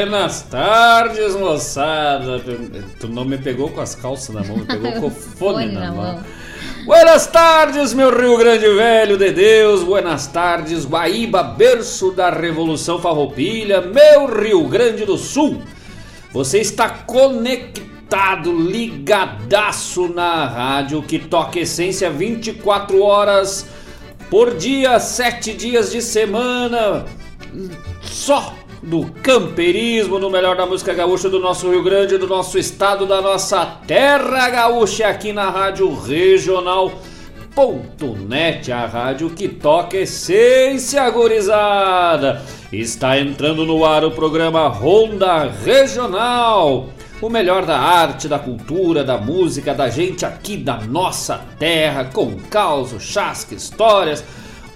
Buenas tardes, moçada. Tu não me pegou com as calças na mão, me pegou com o fone, fone na, na, mão. mão. Buenas tardes, meu Rio Grande Velho de Deus. Buenas tardes, Guaíba, berço da Revolução Farroupilha, meu Rio Grande do Sul. Você está conectado, ligadaço na rádio que toca essência 24 horas por dia, 7 dias de semana. Só do camperismo, no melhor da música gaúcha do nosso Rio Grande, do nosso estado, da nossa terra gaúcha, aqui na Rádio Regional.net, a rádio que toca essência gorizada. Está entrando no ar o programa Ronda Regional. O melhor da arte, da cultura, da música, da gente aqui da nossa terra, com caos, chasque, histórias,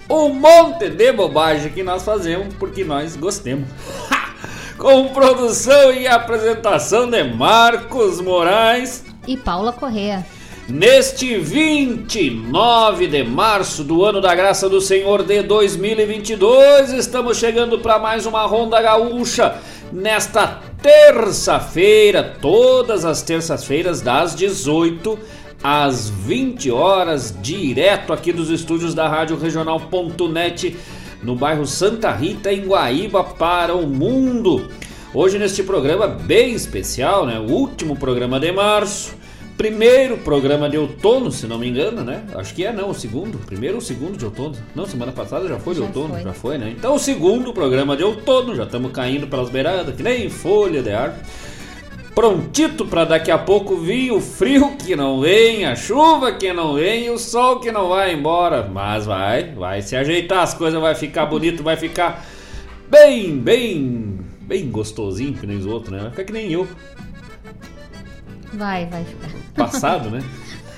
um monte de bobagem que nós fazemos porque nós gostemos. Com produção e apresentação de Marcos Moraes e Paula Correa. Neste 29 de março do ano da graça do Senhor de 2022, estamos chegando para mais uma Ronda Gaúcha. Nesta terça-feira, todas as terças-feiras, das 18 às 20 horas, direto aqui dos estúdios da Rádio Regional.net, no bairro Santa Rita, em Guaíba, para o mundo. Hoje, neste programa bem especial, né? O último programa de março, primeiro programa de outono, se não me engano, né? Acho que é, não, o segundo. Primeiro ou segundo de outono. Não, semana passada já foi de já outono, foi. já foi, né? Então, o segundo programa de outono, já estamos caindo pelas beiradas, que nem folha de árvore. Prontito para daqui a pouco vir o frio que não vem, a chuva que não vem e o sol que não vai embora. Mas vai, vai se ajeitar, as coisas vai ficar bonito, vai ficar bem, bem, bem gostosinho que nem os outros, né? Vai ficar que nem eu. Vai, vai ficar. Passado, né?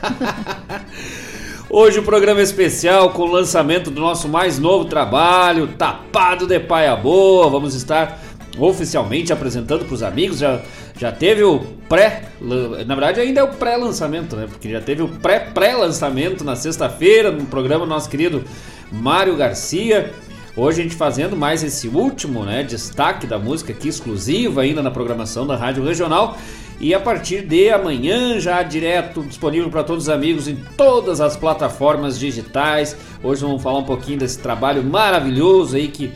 Hoje o programa especial com o lançamento do nosso mais novo trabalho, Tapado de Paia Boa. Vamos estar oficialmente apresentando para os amigos. Já, já teve o pré, na verdade ainda é o pré-lançamento, né? Porque já teve o pré-pré-lançamento na sexta-feira no programa nosso querido Mário Garcia. Hoje a gente fazendo mais esse último, né, destaque da música aqui exclusiva ainda na programação da Rádio Regional. E a partir de amanhã, já direto disponível para todos os amigos em todas as plataformas digitais. Hoje vamos falar um pouquinho desse trabalho maravilhoso aí que.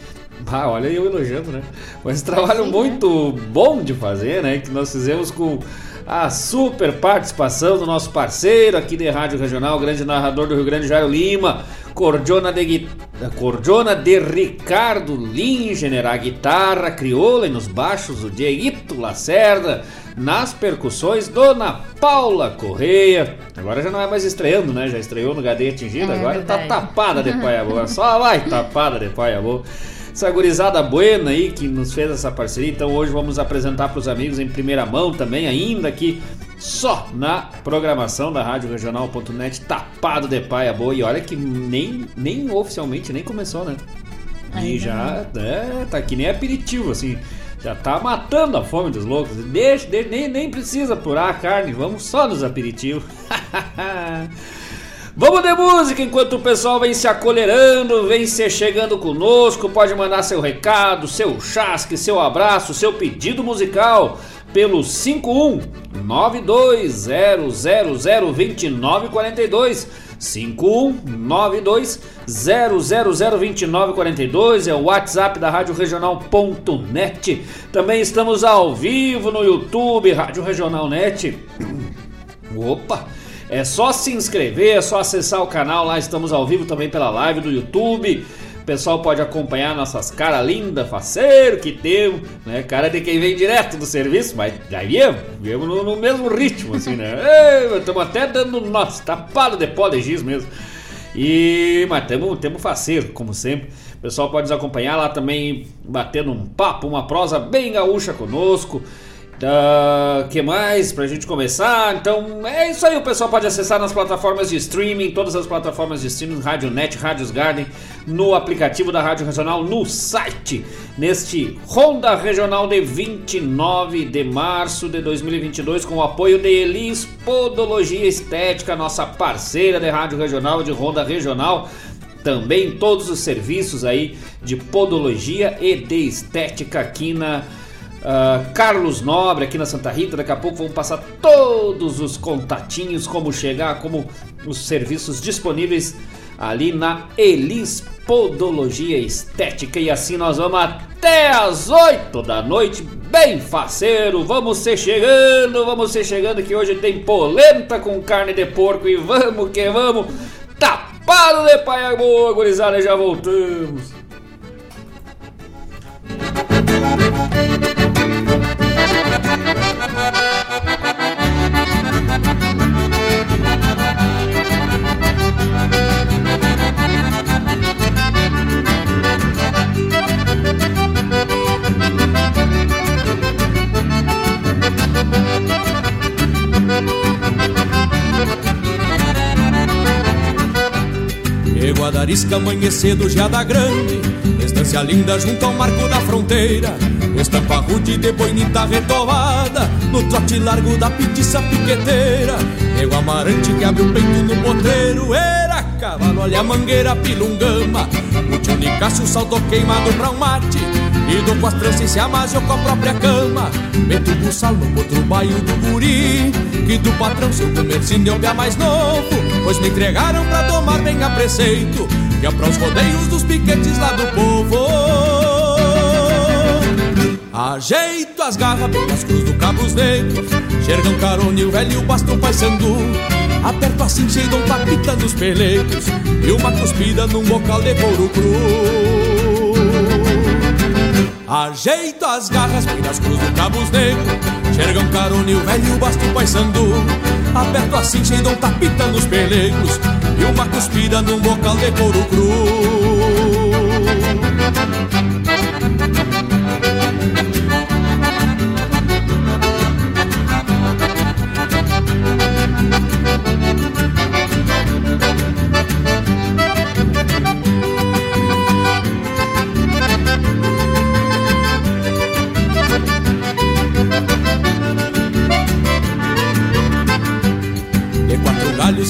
Ah, olha eu elogiando, né? Mas trabalho né? muito bom de fazer, né? Que nós fizemos com a super participação do nosso parceiro aqui de Rádio Regional, grande narrador do Rio Grande, Jairo Lima, cordiona de, cordiona de Ricardo Lingener, a guitarra crioula e nos baixos o Dieguito Lacerda, nas percussões, Dona Paula Correia. Agora já não é mais estreando, né? Já estreou no Gadeia Atingido, é, agora tá tapada de pai boa. Só vai tapada de pai boa. Essa gurizada buena aí que nos fez essa parceria. Então hoje vamos apresentar para os amigos em primeira mão também, ainda aqui só na programação da Rádio Regional.net, tapado de paia boa. E olha que nem, nem oficialmente nem começou, né? E já é, tá aqui nem aperitivo, assim. Já tá matando a fome dos loucos. Deixa, deixa nem, nem precisa apurar a carne, vamos só nos aperitivos. Vamos de música enquanto o pessoal vem se acolherando, vem se chegando conosco. Pode mandar seu recado, seu chasque, seu abraço, seu pedido musical pelo 51920002942. 51920002942 é o WhatsApp da Rádio Regional.net. Também estamos ao vivo no YouTube, Rádio Regional Net. Opa! É só se inscrever, é só acessar o canal, lá estamos ao vivo também pela live do YouTube. O pessoal pode acompanhar nossas caras lindas, faceiro que temos, né? Cara de quem vem direto do serviço, mas já viemos, viemos no, no, mesmo ritmo, assim, né? Estamos até dando nosso tapado de pó de giz mesmo. E, mas temos, temos faceiro, como sempre. O pessoal pode nos acompanhar lá também, batendo um papo, uma prosa bem gaúcha conosco. Uh, que mais pra gente começar? Então é isso aí, o pessoal pode acessar nas plataformas de streaming, todas as plataformas de streaming, Rádio Net, Rádios Garden, no aplicativo da Rádio Regional, no site, neste Ronda Regional de 29 de março de 2022, com o apoio de Elis Podologia Estética, nossa parceira de Rádio Regional, de Ronda Regional também todos os serviços aí de podologia e de estética aqui na Uh, Carlos Nobre aqui na Santa Rita. Daqui a pouco vamos passar todos os contatinhos, como chegar, como os serviços disponíveis ali na Elis Podologia Estética. E assim nós vamos até as 8 da noite, bem faceiro. Vamos ser chegando, vamos ser chegando que hoje tem polenta com carne de porco e vamos que vamos. Tapado de paia boa, gurizada, já voltamos. E Guadarisca amanhecedo já da grande. Estância linda junto ao marco da fronteira. Estampa rude de boinita retovada. No trote largo da petiça piqueteira. E o amarante que abre o peito no potreiro Era cavalo, olha a mangueira pilungama. O tio Nicásio saltou queimado pra um mate E com as tranças se amasou com a própria cama. Meto o no outro baio do guri Que do patrão seu comercinho pé mais novo. Pois me entregaram pra tomar bem a preceito Que é pros rodeios dos piquetes lá do povo. Ajeito as garras bem nas cruz do Cabos Negros Xergão carone, o velho bastão paisandu Aperto assim cheio de um tapita nos peleiros E uma cuspida num bocal de couro cru Ajeito as garras nas cruz do Cabos Negros. Xergão carone, o velho basto paisando. Aberto assim, cheio de um tapita nos pelegos. E uma cuspida num bocal de couro cru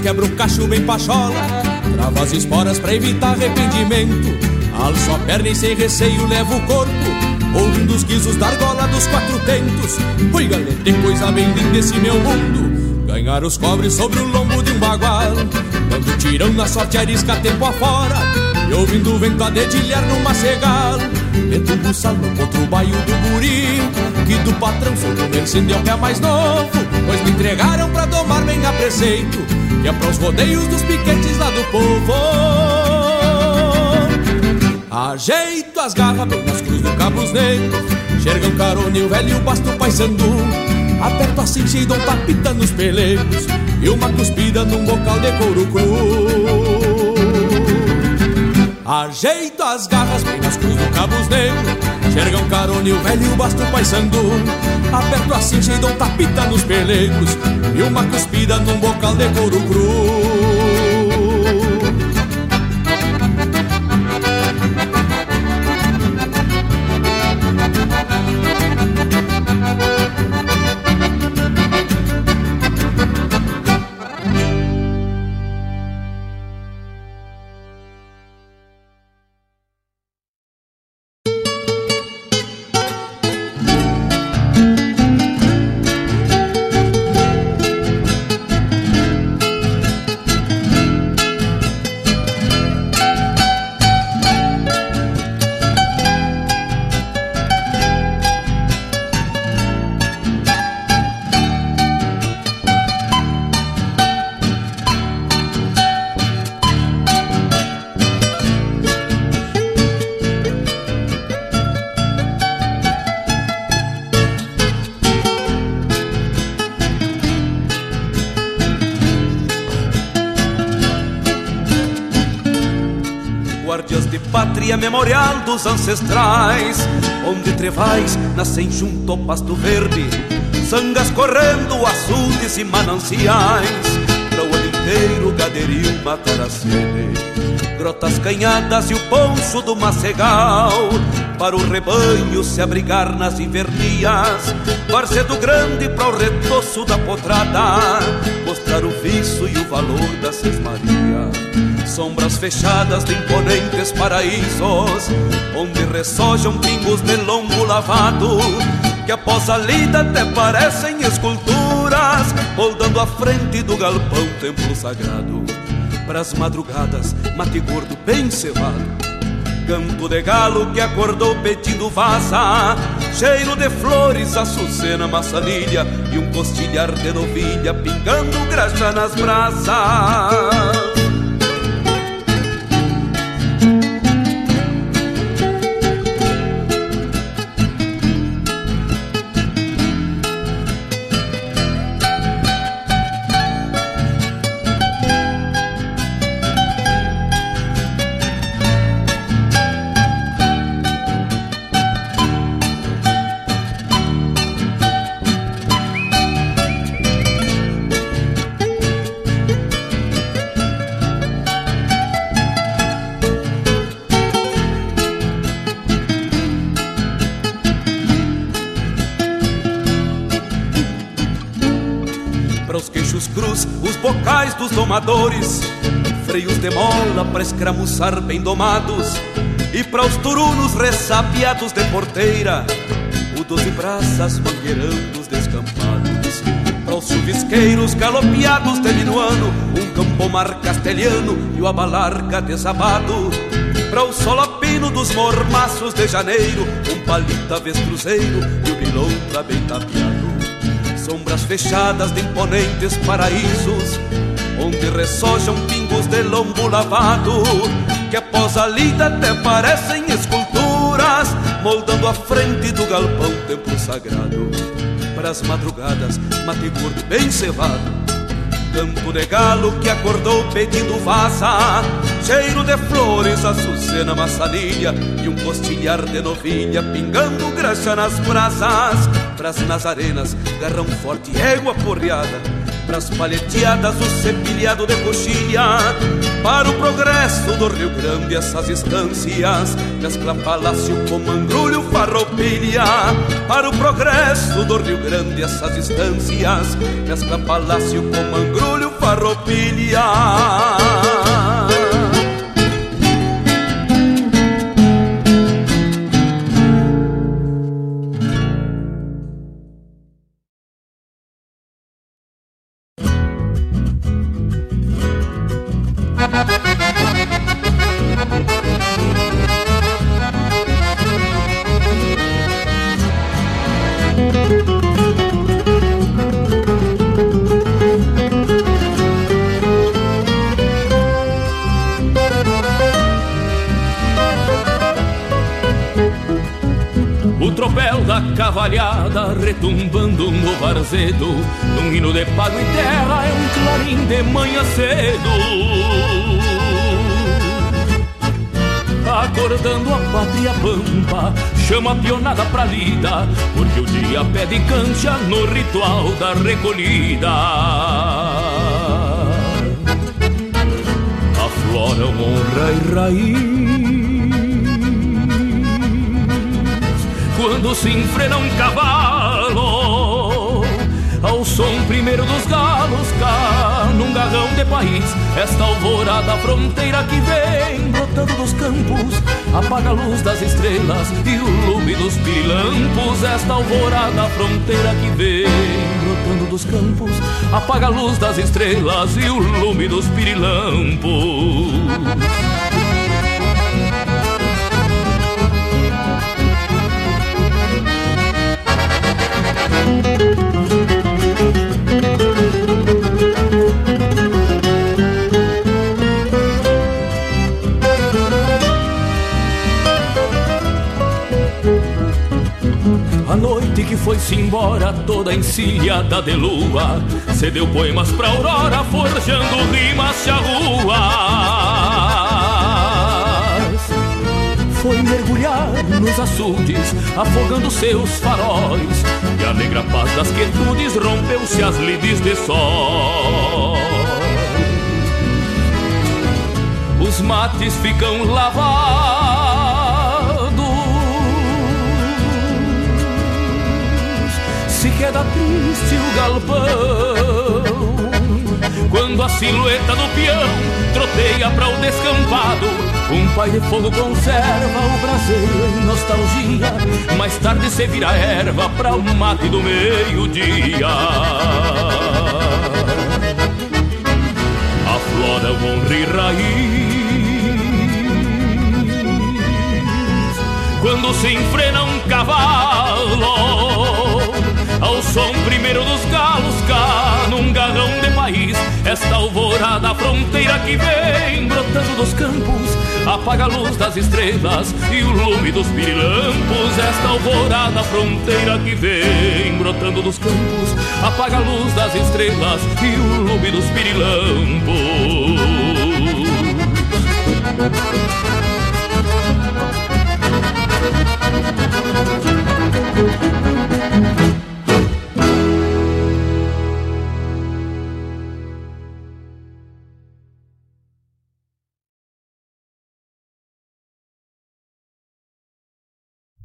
quebra o cacho bem pachola Trava as esporas pra evitar arrependimento. Alço a perna e sem receio levo o corpo Ouvindo os guizos da argola dos quatro tentos. Oi galera, coisa bem linda esse meu mundo. Ganhar os cobres sobre o lombo bagual. Dando tirão na sorte arisca tempo afora. E ouvindo o vento a dedilhar numa cegal um buçal no outro baio do guri. Que do patrão sou do incêndio que é mais novo. Pois me entregaram pra domar bem a preceito que é pros rodeios dos piquetes lá do povo. Ajeito as garras bem nas cruzes do Cabos Negros, Xergão carone o velho basto paisandu. Aperto assim cheio de um tapita nos pelegos e uma cuspida num bocal de couro cru. Ajeito as garras bem nas cruzes do Cabos Negros, Xergão carone o velho basto paisandu. Aperto assim cheio de um tapita nos pelegos E uma cuspida num bocal de couro cru dos ancestrais, onde trevais nascem junto ao pasto verde, sangas correndo, açudes e mananciais, para o ano inteiro gaderio matar a sede. Grotas canhadas e o poncho do macegal, para o rebanho se abrigar nas invernias, Varzedo grande para o retoço da potrada, mostrar o viço e o valor das Seis Marias sombras fechadas de imponentes paraísos, onde ressojam pingos de longo lavado, que após a lida até parecem esculturas, moldando a frente do galpão templo sagrado. Pras madrugadas, mate gordo bem cevado, canto de galo que acordou pedindo vaza, cheiro de flores, açucena, maçanilha e um costilhar de novilha pingando graxa nas brasas. Dos domadores, freios de mola para escramuçar bem domados, e para os turunos ressapiados de porteira, o doze braças mangueirando os descampados. Para os chuvisqueiros galopeados de minuano, um campomar castelhano e o abalarca desabado. Para o solapino dos mormaços de janeiro, um palita vez cruzeiro e o bilontra bem tapeado. Sombras fechadas de imponentes paraísos onde ressojam pingos de lombo lavado, que após a lida até parecem esculturas, moldando a frente do galpão templo sagrado. pras madrugadas, mate gordo bem cevado. Canto de galo que acordou pedindo vaza Cheiro de flores, açucena, maçanilha E um costilhar de novilha pingando graxa nas brasas Pras nazarenas, garrão forte, égua porreada pras palheteadas o cepilhado de coxilha. Para o progresso do Rio Grande essas estâncias Mescla palácio com mangrulho farroupilha. Para o progresso do Rio Grande essas estâncias Mescla palácio com mangrulho farroupilha Chama a pionada pra lida Porque o dia pede cancha no ritual da recolhida. Afloram honra e raiz. Quando se enfrena um cavalo Ao som primeiro dos galos cá num garrão de país. Esta alvorada fronteira que vem brotando dos campos Apaga a luz das estrelas e o lume dos pirilampos Esta alvorada fronteira que vem brotando dos campos Apaga a luz das estrelas e o lume dos pirilampos foi-se embora toda encilhada de lua Cedeu poemas pra aurora forjando rimas charruas foi mergulhar nos açudes, afogando seus faróis. E a negra paz das quietudes rompeu-se as lides de sol. Os mates ficam lavados. Queda triste o galpão. Quando a silhueta do peão troteia para o descampado um pai de fogo conserva o braseiro em nostalgia. Mais tarde se vira erva para o mate do meio-dia. Aflora o honra e raiz. Quando se enfrena um cavalo som primeiro dos galos cá num garrão de país Esta alvorada fronteira que vem brotando dos campos apaga a luz das estrelas e o lume dos pirilampos. Esta alvorada fronteira que vem brotando dos campos, apaga a luz das estrelas e o lume dos pirilampos.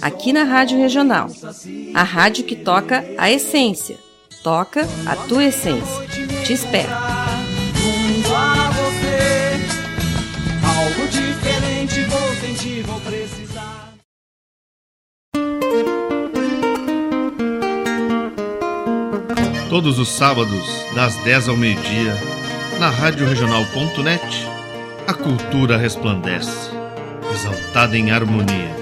aqui na Rádio Regional. A rádio que toca a essência. Toca a tua essência. Te espero. Junto a você, algo diferente vou sentir, vou precisar. Todos os sábados, das 10 ao meio-dia, na Rádio Regional.net, a cultura resplandece, exaltada em harmonia.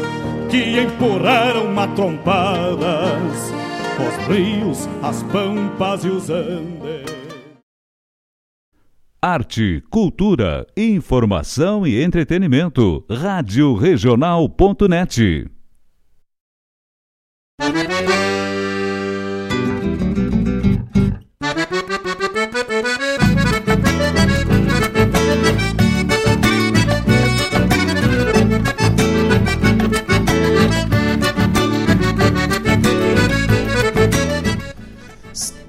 que empurraram matrompadas os rios, as pampas e os andes. Arte, cultura, informação e entretenimento. Rádio Regional.net.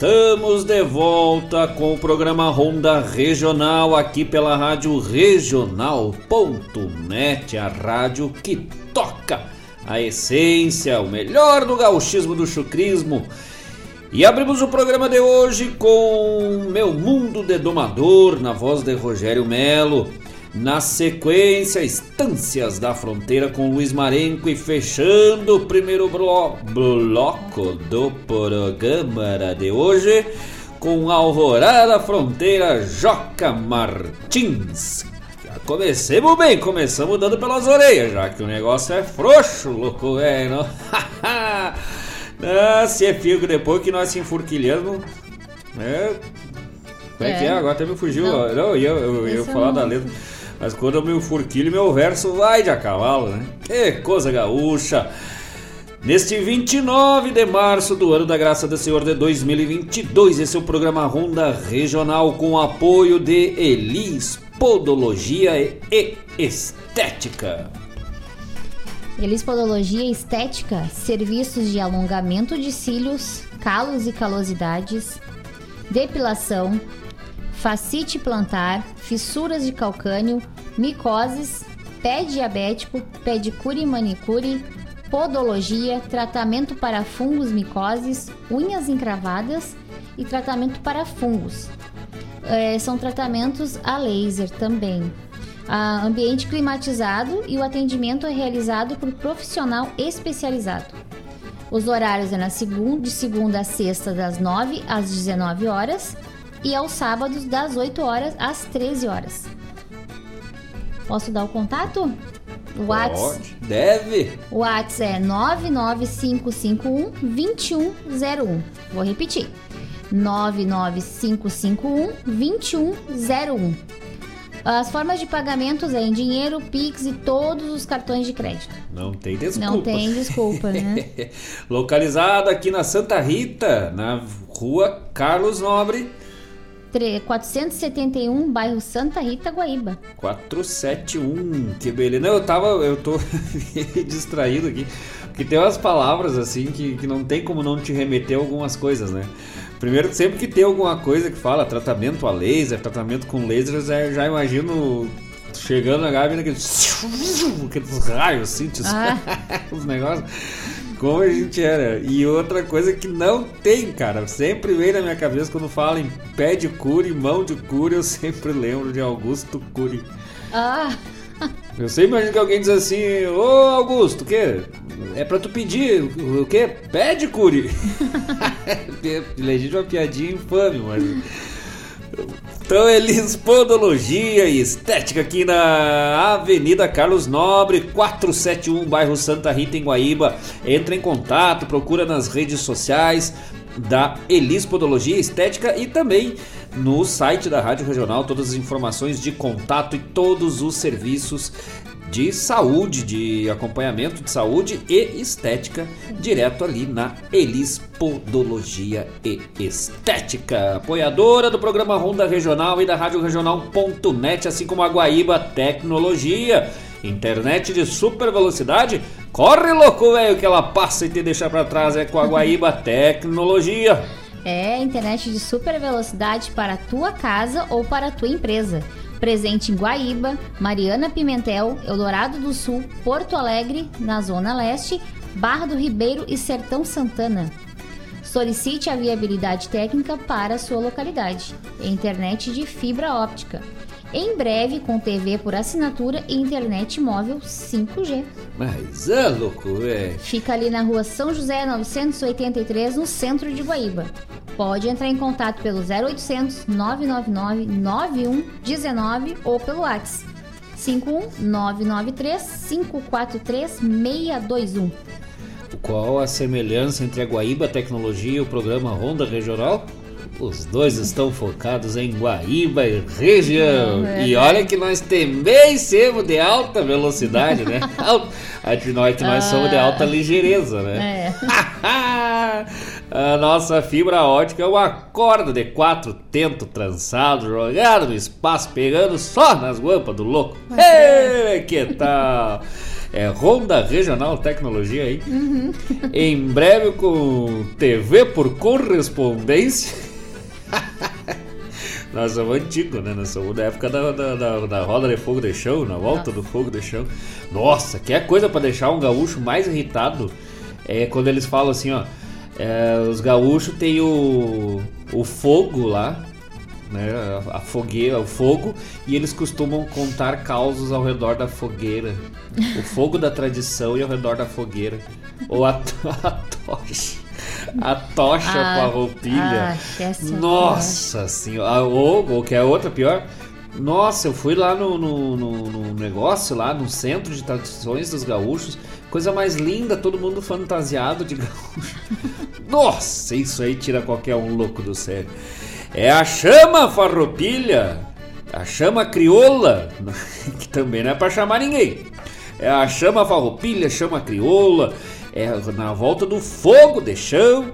Estamos de volta com o programa Ronda Regional aqui pela rádio regional.net, a rádio que toca a essência, o melhor do gauchismo do chucrismo. E abrimos o programa de hoje com Meu Mundo de Domador, na voz de Rogério Melo. Na sequência, Estâncias da Fronteira com Luiz Marenco e fechando o primeiro blo bloco do programa de hoje com Alvorada Fronteira Joca Martins. Já comecemos bem, começamos dando pelas orelhas, já que o negócio é frouxo, louco velho. ah, se é figo depois que nós se enfurquilhamos. É, como é, que é? Agora até me fugiu. Não, não eu, eu, eu ia falar da letra. Mas quando eu me furquilho, meu verso vai de a cavalo, né? Que coisa gaúcha! Neste 29 de março do ano da graça do Senhor de 2022, esse é o programa Ronda Regional com apoio de Elis Podologia e Estética. Elis Podologia e Estética, serviços de alongamento de cílios, calos e calosidades, depilação, facite plantar, fissuras de calcânio, micoses, pé diabético, pedicure e manicure, podologia, tratamento para fungos micoses, unhas encravadas e tratamento para fungos. É, são tratamentos a laser também. A ambiente climatizado e o atendimento é realizado por profissional especializado. Os horários é na segunda, de segunda a sexta, das 9 às 19 horas e aos sábados das 8 horas às 13 horas. Posso dar o contato? O WhatsApp. Deve. O WhatsApp é 99551 2101. Vou repetir. 99551 2101. As formas de pagamentos é em dinheiro, Pix e todos os cartões de crédito. Não tem desculpa. Não tem desculpa, né? Localizado aqui na Santa Rita, na rua Carlos Nobre, 471, bairro Santa Rita, Guaíba. 471, que beleza. Não, eu tava, eu tô distraído aqui, porque tem umas palavras assim que, que não tem como não te remeter a algumas coisas, né? Primeiro, sempre que tem alguma coisa que fala tratamento a laser, tratamento com lasers, eu já imagino chegando na gávea aqueles, aqueles raios assim, ah. os negócios como a gente era. E outra coisa que não tem, cara, sempre vem na minha cabeça quando fala em pé de cure, mão de cure, eu sempre lembro de Augusto Cure. Ah! Eu sempre imagino que alguém diz assim, ô Augusto, o quê? É pra tu pedir o quê? Pede cure. Legítima piadinha infame, mas. Então, Elis Podologia e Estética aqui na Avenida Carlos Nobre, 471, bairro Santa Rita, em Guaíba. Entra em contato, procura nas redes sociais da Elis Podologia Estética e também no site da Rádio Regional todas as informações de contato e todos os serviços de saúde, de acompanhamento de saúde e estética, direto ali na Elis Podologia e Estética. Apoiadora do programa Ronda Regional e da Rádio Regional.net, assim como a Guaíba Tecnologia. Internet de super velocidade? Corre louco, velho, que ela passa e te deixa para trás é com a Guaíba Tecnologia. É, internet de super velocidade para a tua casa ou para a tua empresa. Presente em Guaíba, Mariana Pimentel, Eldorado do Sul, Porto Alegre, na Zona Leste, Barra do Ribeiro e Sertão Santana. Solicite a viabilidade técnica para a sua localidade. Internet de fibra óptica. Em breve com TV por assinatura e internet móvel 5G. Mas é louco, velho. Fica ali na rua São José 983, no centro de Guaíba. Pode entrar em contato pelo 0800 999 9119 ou pelo WhatsApp 51993 543 621. Qual a semelhança entre a Guaíba Tecnologia e o programa Ronda Regional? Os dois estão focados em Guaíba e região. É, e olha que nós também somos de alta velocidade, né? A de nós que nós somos de alta ligeireza, né? É. A nossa fibra ótica é uma corda de quatro tentos trançados, jogado no espaço, pegando só nas guampas do louco. Ei, que tal? É Ronda Regional Tecnologia aí. Em breve com TV por correspondência. Nós somos antigos, né? Nós somos da época da, da, da, da roda de fogo de chão, na volta do fogo de chão. Nossa, que é coisa pra deixar um gaúcho mais irritado é quando eles falam assim, ó. é, os gaúchos têm o, o fogo lá, né? A, a fogueira, o fogo, e eles costumam contar causos ao redor da fogueira. O fogo da tradição e ao redor da fogueira. Ou a, a tocha. A tocha Ah, com a roupilha. ah, Nossa senhora. Ou, ou que é outra pior. Nossa, eu fui lá no, no, no- no negócio, lá no centro de tradições dos gaúchos. Coisa mais linda, todo mundo fantasiado de gaúcho. Nossa, isso aí tira qualquer um louco do sério. É a chama farroupilha, a chama crioula, que também não é pra chamar ninguém. É a chama farroupilha, chama crioula, é na volta do fogo de chão,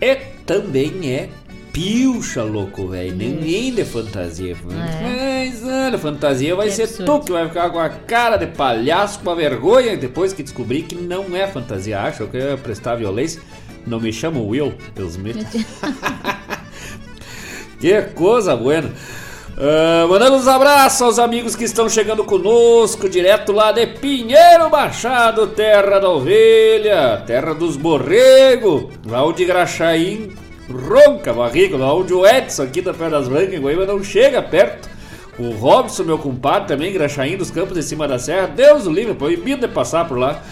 e também é pilcha, louco, velho. Ninguém de fantasia. Mas, olha, fantasia vai Que ser absurdo. tu que vai ficar com a cara de palhaço, com a vergonha, depois que descobri que não é fantasia. Acho que eu ia prestar violência. Não me chamo Will Smith. Que coisa buena. Ah, mandando uns abraços aos amigos que estão chegando conosco, direto lá de Pinheiro Machado, terra da ovelha, terra dos borregos, lá onde Graxaim ronca barriga, lá onde o Edson aqui da Pedras Brancas, em Goiânia, não chega perto. O Robson, meu compadre, também Graxaim dos Campos de Cima da Serra, Deus o livre, proibido de passar por lá.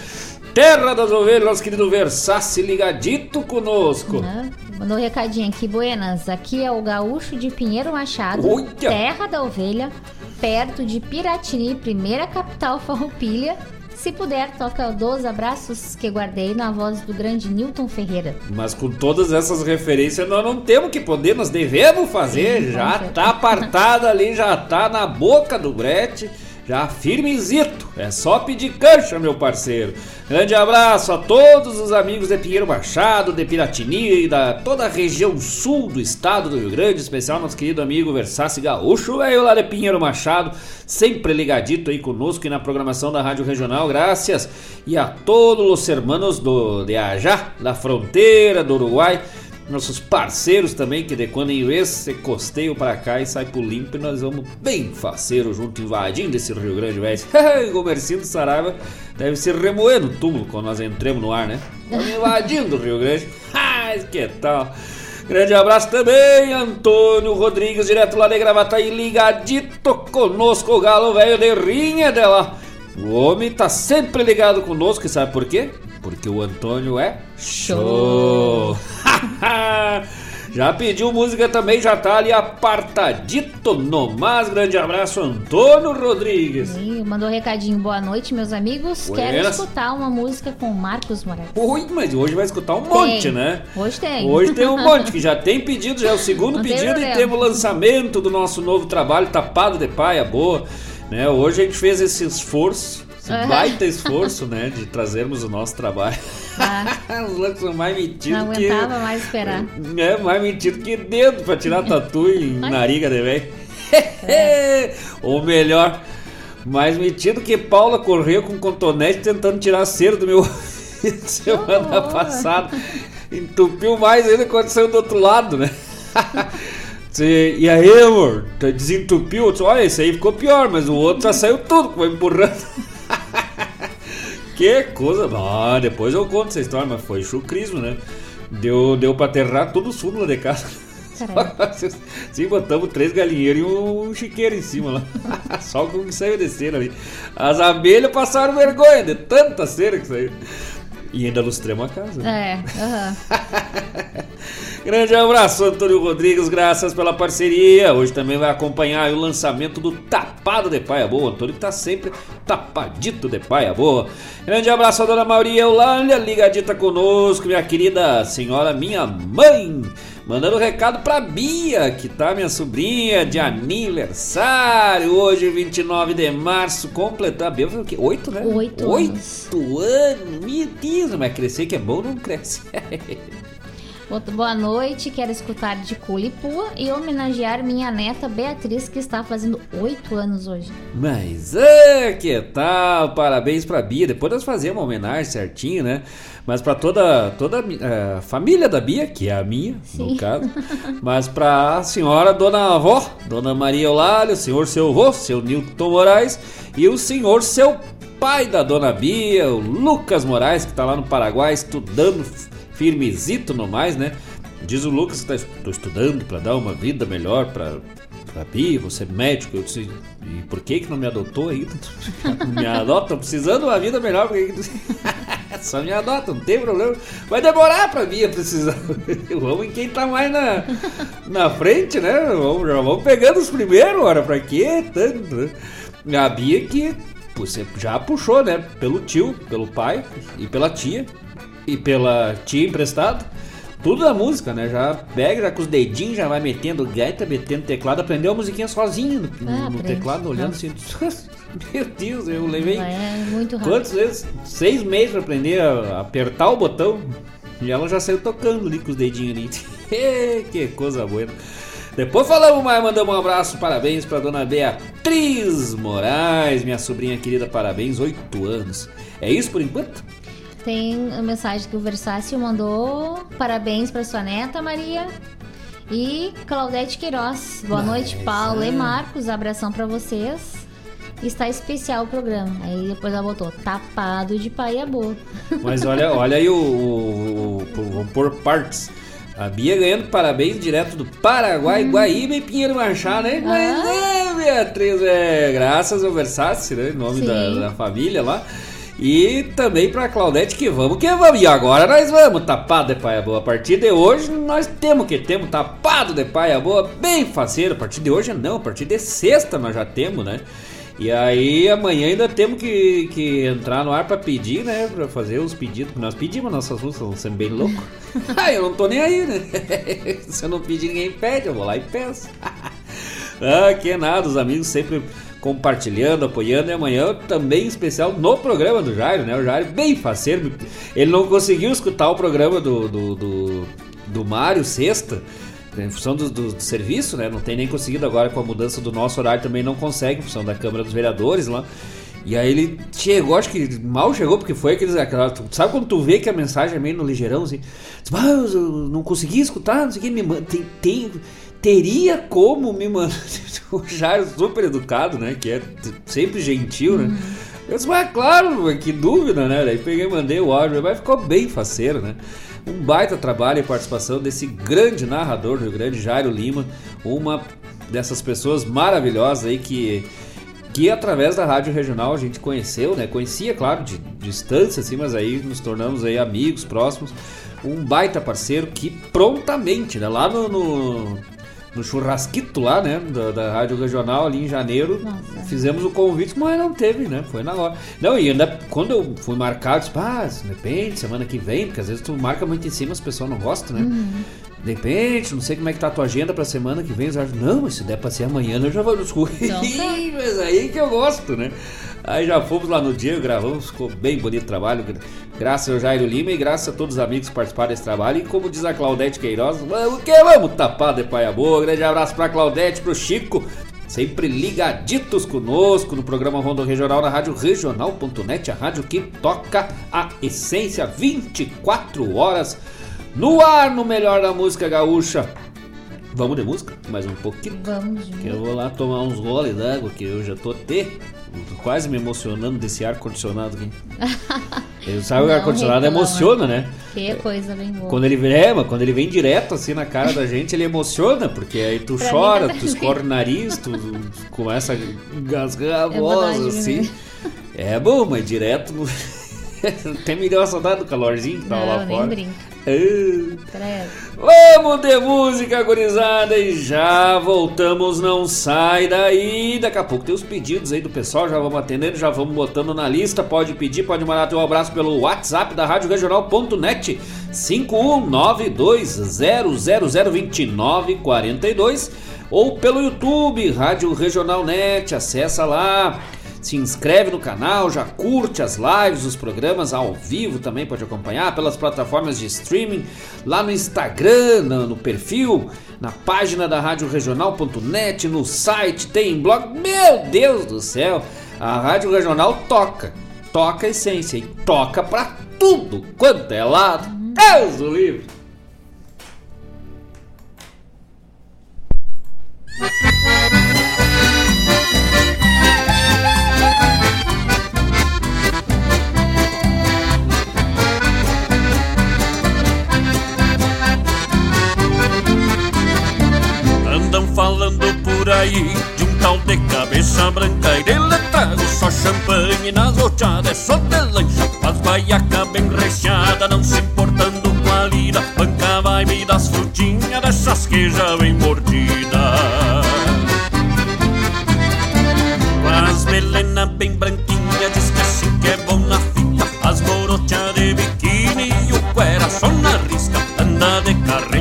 Terra das ovelhas, nosso querido Versace ligadito conosco. Né? Mandou um recadinho aqui, Buenas. Aqui é o Gaúcho de Pinheiro Machado, Olha! terra da ovelha, perto de Piratini, primeira capital farroupilha. Se puder, toca dos abraços que guardei na voz do grande Newton Ferreira. Mas com todas essas referências nós não temos que poder, nós devemos fazer. Sim, já tá apartada ali, já tá na boca do brete, já firmezito. É só pedir cancha, meu parceiro. Grande abraço a todos os amigos de Pinheiro Machado, de Piratini e da toda a região sul do estado do Rio Grande, especial nosso querido amigo Versace Gaúcho, velho lá de Pinheiro Machado, sempre ligadito aí conosco e na programação da Rádio Regional, graças. E a todos os hermanos do, de Ajá, da fronteira do Uruguai, nossos parceiros também, que de quando em vez se costeio pra cá e sai pro limpo e nós vamos bem faceiro junto, invadindo esse Rio Grande, velho. o Gomercinho do Saraiva deve se remoer no túmulo quando nós entremos no ar, né? Invadindo o Rio Grande. Ai, que tal? Grande abraço também, Antônio Rodrigues, direto lá de Gravataí, ligadito conosco, o galo velho de rinha dela. O homem tá sempre ligado conosco, e sabe por quê? Porque o Antônio é show. já pediu música também, já tá ali apartadito no mais. Grande abraço, Antônio Rodrigues. E mandou um recadinho, boa noite, meus amigos. Quero Buenas. escutar uma música com Marcos Moraes. Ui, mas hoje vai escutar um monte, Tem. né? Hoje tem. Hoje tem um monte, que já tem pedido, já é o segundo Não tem pedido e problema. temos o lançamento do nosso novo trabalho, Tapado de Paia Boa. Né? Hoje a gente fez esse esforço, esse baita esforço, né? De trazermos o nosso trabalho. Os loucos são mais metidos Não que. aguentava mais esperar. É, mais metido que dedo pra tirar tatu em nariga de velho. Ou melhor, mais metido que Paula correu com cotonete tentando tirar cera do meu semana horror. passada. Entupiu mais ainda quando saiu do outro lado, né? e aí, amor, desentupiu? Olha, esse aí ficou pior, mas o outro já saiu tudo, foi empurrando. Que coisa. Ah, depois eu conto essa história, mas foi chucrismo, né? Deu, deu pra aterrar todo o fundo lá de casa. Sim, botamos três galinheiros e um chiqueiro em cima lá. Só o que saiu de cera ali. As abelhas passaram vergonha de tanta cera que saiu. E ainda lustremos a casa. É, aham. Grande abraço, Antônio Rodrigues, graças pela parceria. Hoje também vai acompanhar o lançamento do Tapado de Paia Boa. Antônio que tá sempre tapadito de Paia Boa. Grande abraço a dona Maria Eulânia, ligadita conosco, minha querida senhora, minha mãe. Mandando recado pra Bia, que tá minha sobrinha de aniversário. Hoje, 29 de março, completar. A Bia foi o quê? Oito, né? Oito Oito anos. anos. Meu Deus, mas crescer que é bom não cresce. Boa noite, quero escutar de Culipua e homenagear minha neta Beatriz, que está fazendo oito anos hoje. Mas é, que tal? Parabéns pra Bia. Depois nós fazemos uma homenagem certinho, né? Mas pra toda, toda a família da Bia, que é a minha, Sim. no caso. Mas pra senhora dona avó, dona Maria Eulália, o senhor seu avô, seu Nilton Moraes e o senhor seu pai da dona Bia, o Lucas Moraes, que tá lá no Paraguai estudando firmezito no mais, né? Diz o Lucas que está estudando para dar uma vida melhor para pra Bia, você é médico. Eu disse, e por que que não me adotou ainda? Me adota, precisando de uma vida melhor. Por que que tu- Só me adota, não tem problema. Vai demorar pra Bia precisar. Vamos em quem tá mais na, na frente, né? Vamos, já vamos pegando os primeiros, ora, pra quê? Tanto, né? A Bia que você já puxou, né? Pelo tio, pelo pai e pela tia e pela tia emprestado. Tudo da música, né? Já pega, já com os dedinhos, já vai metendo gaita, metendo teclado, aprendeu a musiquinha sozinho no, Ah, no teclado, olhando assim. Meu Deus, eu levei É muito rápido. quantas vezes? Seis meses pra aprender a apertar o botão. E ela já saiu tocando ali com os dedinhos ali. que coisa boa. Depois falamos mais, mandamos um abraço, parabéns pra dona Beatriz Moraes, minha sobrinha querida, parabéns, oito anos. É isso por enquanto? Tem a mensagem que o Versácio mandou. Parabéns para sua neta, Maria. E Claudete Queiroz. Boa noite, Paulo e Marcos. Abração para vocês. Está especial o programa. Aí depois ela botou tapado de paia boa. Mas olha, olha aí o, o- o- Vamos por partes. A Bia ganhando parabéns direto do Paraguai, Guaíba e Pinheiro Machado, né? Mas é, Beatriz, é, graças ao Versace, né? Em nome da, da família lá. E também pra Claudete que vamos que vamos. E agora nós vamos, tapado de paia boa. A partir de hoje nós temos que temos tapado de paia boa, bem faceiro. A partir de hoje não, a partir de sexta nós já temos, né? E aí amanhã ainda temos que, que entrar no ar pra pedir, né? Pra fazer os pedidos que nós pedimos, nossas músicas vão sendo bem louco. ah, eu não tô nem aí, né? Se eu não pedir, ninguém pede, eu vou lá e peço. ah, que nada, os amigos sempre compartilhando, apoiando. E amanhã também especial no programa do Jairo, né? O Jairo bem faceiro. Ele não conseguiu escutar o programa do, do, do, do Mário sexta. Em função do, do- do serviço, né? Não tem nem conseguido agora com a mudança do nosso horário também não consegue, em função da Câmara dos Vereadores lá. E aí ele chegou, acho que mal chegou, porque foi aqueles. Aquela, sabe quando tu vê que a mensagem é meio no ligeirão, assim? Diz, eu não consegui escutar, não sei o que, me manda. Tem, tem- teria como me mandar. o Jairo super educado, né? Que é sempre gentil, né? Eu disse, mas claro, que dúvida, né? Daí peguei e mandei o áudio, mas ficou bem faceiro, né? Um baita trabalho e participação desse grande narrador do Grande, Jairo Lima, uma dessas pessoas maravilhosas aí que que através da rádio regional a gente conheceu, né? Conhecia, claro, de distância, assim, mas aí nos tornamos aí amigos próximos. Um baita parceiro que prontamente, né? Lá no, no, no churrasquito lá, né? Da, da rádio regional ali em janeiro, Nossa. fizemos o convite, mas não teve, né? Foi na hora. Não, e ainda quando eu fui marcado, disse, ah, de repente, semana que vem, porque às vezes tu marca muito em cima, as pessoas não gostam, né? De repente, não sei como é que tá a tua agenda pra semana que vem. Os acham, não, mas se der pra ser amanhã, eu já vou nos Então tá. mas aí que eu gosto, né? Aí já fomos lá no dia, gravamos, ficou bem bonito o trabalho. Graças ao Jairo Lima e graças a todos os amigos que participaram desse trabalho. E como diz a Claudete Queiroz, vamos que vamos tapar de paia boa. Grande abraço pra Claudete, pro Chico. Sempre ligaditos conosco no programa Rondo Regional na Rádio Regional.net, a rádio que toca a essência 24 horas No ar, no melhor da música gaúcha. Vamos de música? Mais um pouquinho? Vamos de Que eu vou lá tomar uns goles d'água, que eu já tô até quase me emocionando desse ar-condicionado aqui. Eu sabe o ar-condicionado reclama. emociona, né? Que coisa bem boa. Quando ele vem, é, mas quando ele vem direto assim na cara da gente, ele emociona, porque aí tu Pra chora, tu escorre o nariz, tu começa a engasgar a É voz, verdade, assim. né? É bom, mas direto. no- Até me deu uma saudade do calorzinho que tava Não, lá fora. brinca. Vamos de música, gurizada, e já voltamos, não sai daí. Daqui a pouco tem os pedidos aí do pessoal, já vamos atendendo, já vamos botando na lista. Pode pedir, pode mandar teu abraço pelo WhatsApp da Rádio Regional.net 51920002942 ou pelo YouTube Rádio Regional Net, acessa lá. Se inscreve no canal, já curte as lives, os programas ao vivo também pode acompanhar pelas plataformas de streaming, lá no Instagram, no, perfil, na página da Rádio Regional.net, no site, tem blog. Meu Deus do céu! A Rádio Regional toca, toca a essência e toca pra tudo quanto é lado. Deus do livre! Falando por aí de um tal de cabeça branca e dele trago só champanhe nas rochadas, só de lancha, faz guaiaca bem recheada, não se importando com a lida, banca vai me das frutinhas dessas que já vem mordida. As melena bem branquinha, diz que assim que é bom na fita, as morochas de biquíni e o cuera só na risca, anda de carro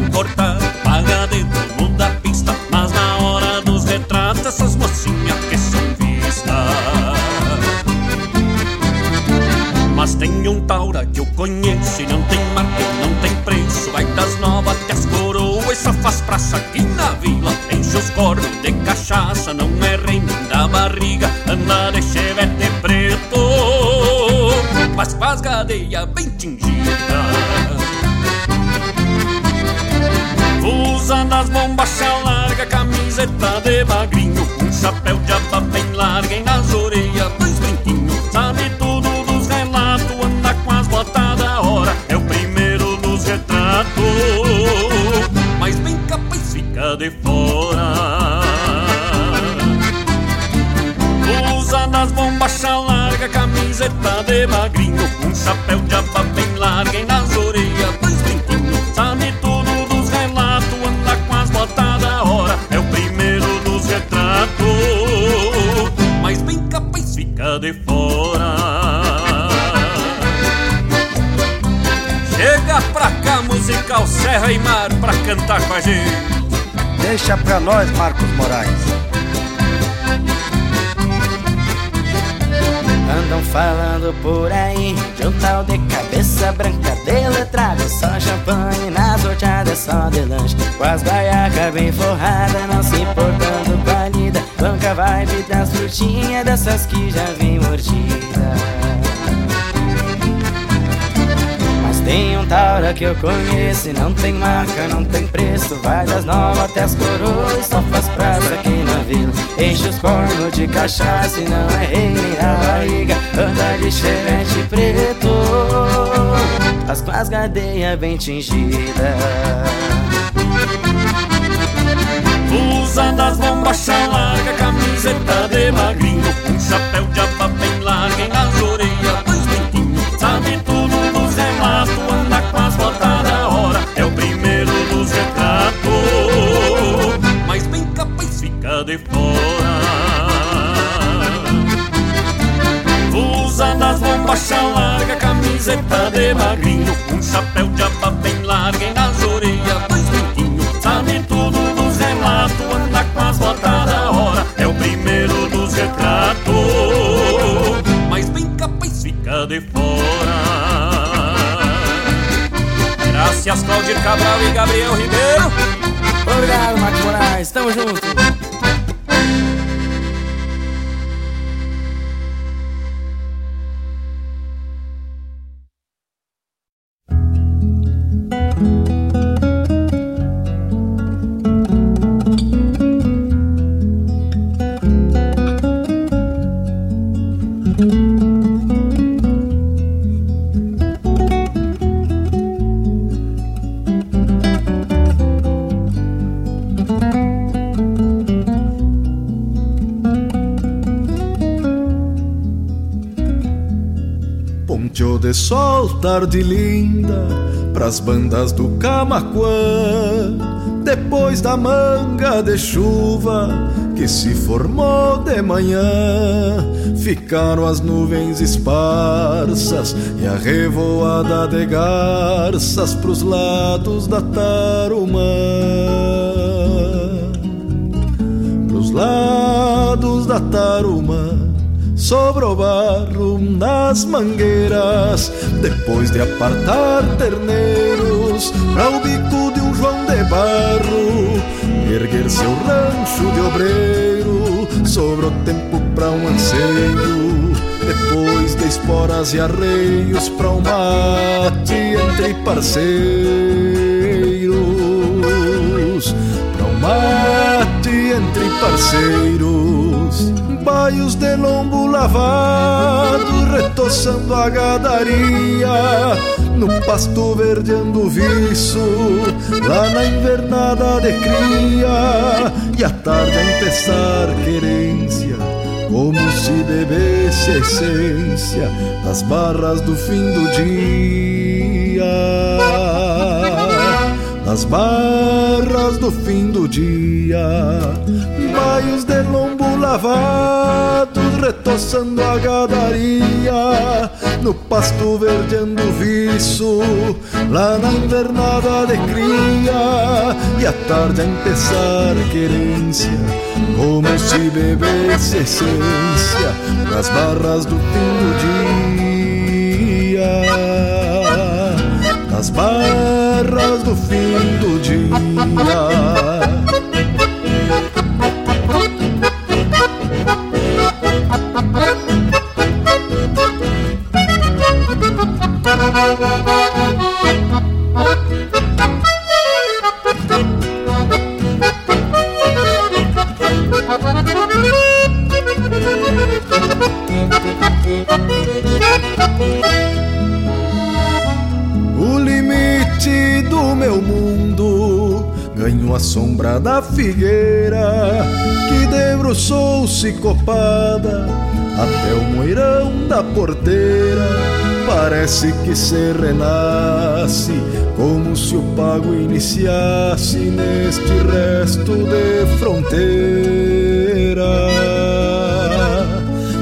tem um taura que eu conheço e não tem marca não tem preço. Vai das novas até as coroas só faz praça aqui na vila. Enche os cornos de cachaça, não é rei nem da barriga. Anda de chevette preto, mas faz gadeia bem tingida. Usa nas bombachas larga, camiseta de magrinho. Um chapéu de aba bem larga e nas orelhas de fora. Usa nas bombachas larga, camiseta de magrinho Um chapéu de aba bem larga e nas orelhas dois brinquinhos Sabe tudo dos relatos, anda com as botas da hora É o primeiro dos retratos, mas bem capaz fica de fora. Chega pra cá, musical Serra e Mar, pra cantar com a gente Deixa pra nós, Marcos Moraes. Andam falando por aí de um tal de cabeça branca de letrado Só champanhe nas roteadas, só de lanche. Com as baiacas bem forradas, não se importando com a lida. Banca vibe das frutinhas, dessas que já vem mordida tem um taura que eu conheço e não tem marca, não tem preço. Vai das novas até as coroas, só faz praça aqui na vila. Enche os cornos de cachaça e não é rei nem da barriga. Anda de chevette preto, as com as gadeias bem tingidas Usa das bombachas larga, camiseta de magrinho. Um chapéu de aba bem larga nas orelhas dois brinquinhos Sabe tudo bombachas larga, camiseta de magrinho Um chapéu de aba bem larga e nas orelhas dois brinquinhos Sabe tudo dos relatos, anda com as botas da hora É o primeiro dos retratos, mas bem capaz fica de fora. Graças Claudir Cabral e Gabriel Ribeiro. Obrigado, Marcos Moraes, tamo junto tarde linda, pras bandas do Camaquã. Depois da manga de chuva que se formou de manhã, ficaram as nuvens esparsas e a revoada de garças pros lados da Tarumã. Pros lados da Tarumã sobrou barro nas mangueiras, depois de apartar terneiros para o bico de um João de Barro, erguer seu rancho de obreiro, sobrou tempo para um anseio, depois de esporas e arreios para um mate entre parceiros, para um mate entre parceiros baios de lombo lavado, retoçando a gadaria, no pasto verdeando viço, lá na invernada de cria, e à tarde a empezar querência, como se bebesse a essência das barras do fim do dia nas barras do fim do dia, baios de lombo lavados retoçando a gadaria, no pasto verdeando viço, lá na invernada de cria, e à tarde a empezar querência, como se bebesse essência, nas barras do fim do nas barras do fim do dia. a sombra da figueira que debruçou-se copada até o moirão da porteira. Parece que se renasce como se o pago iniciasse neste resto de fronteira.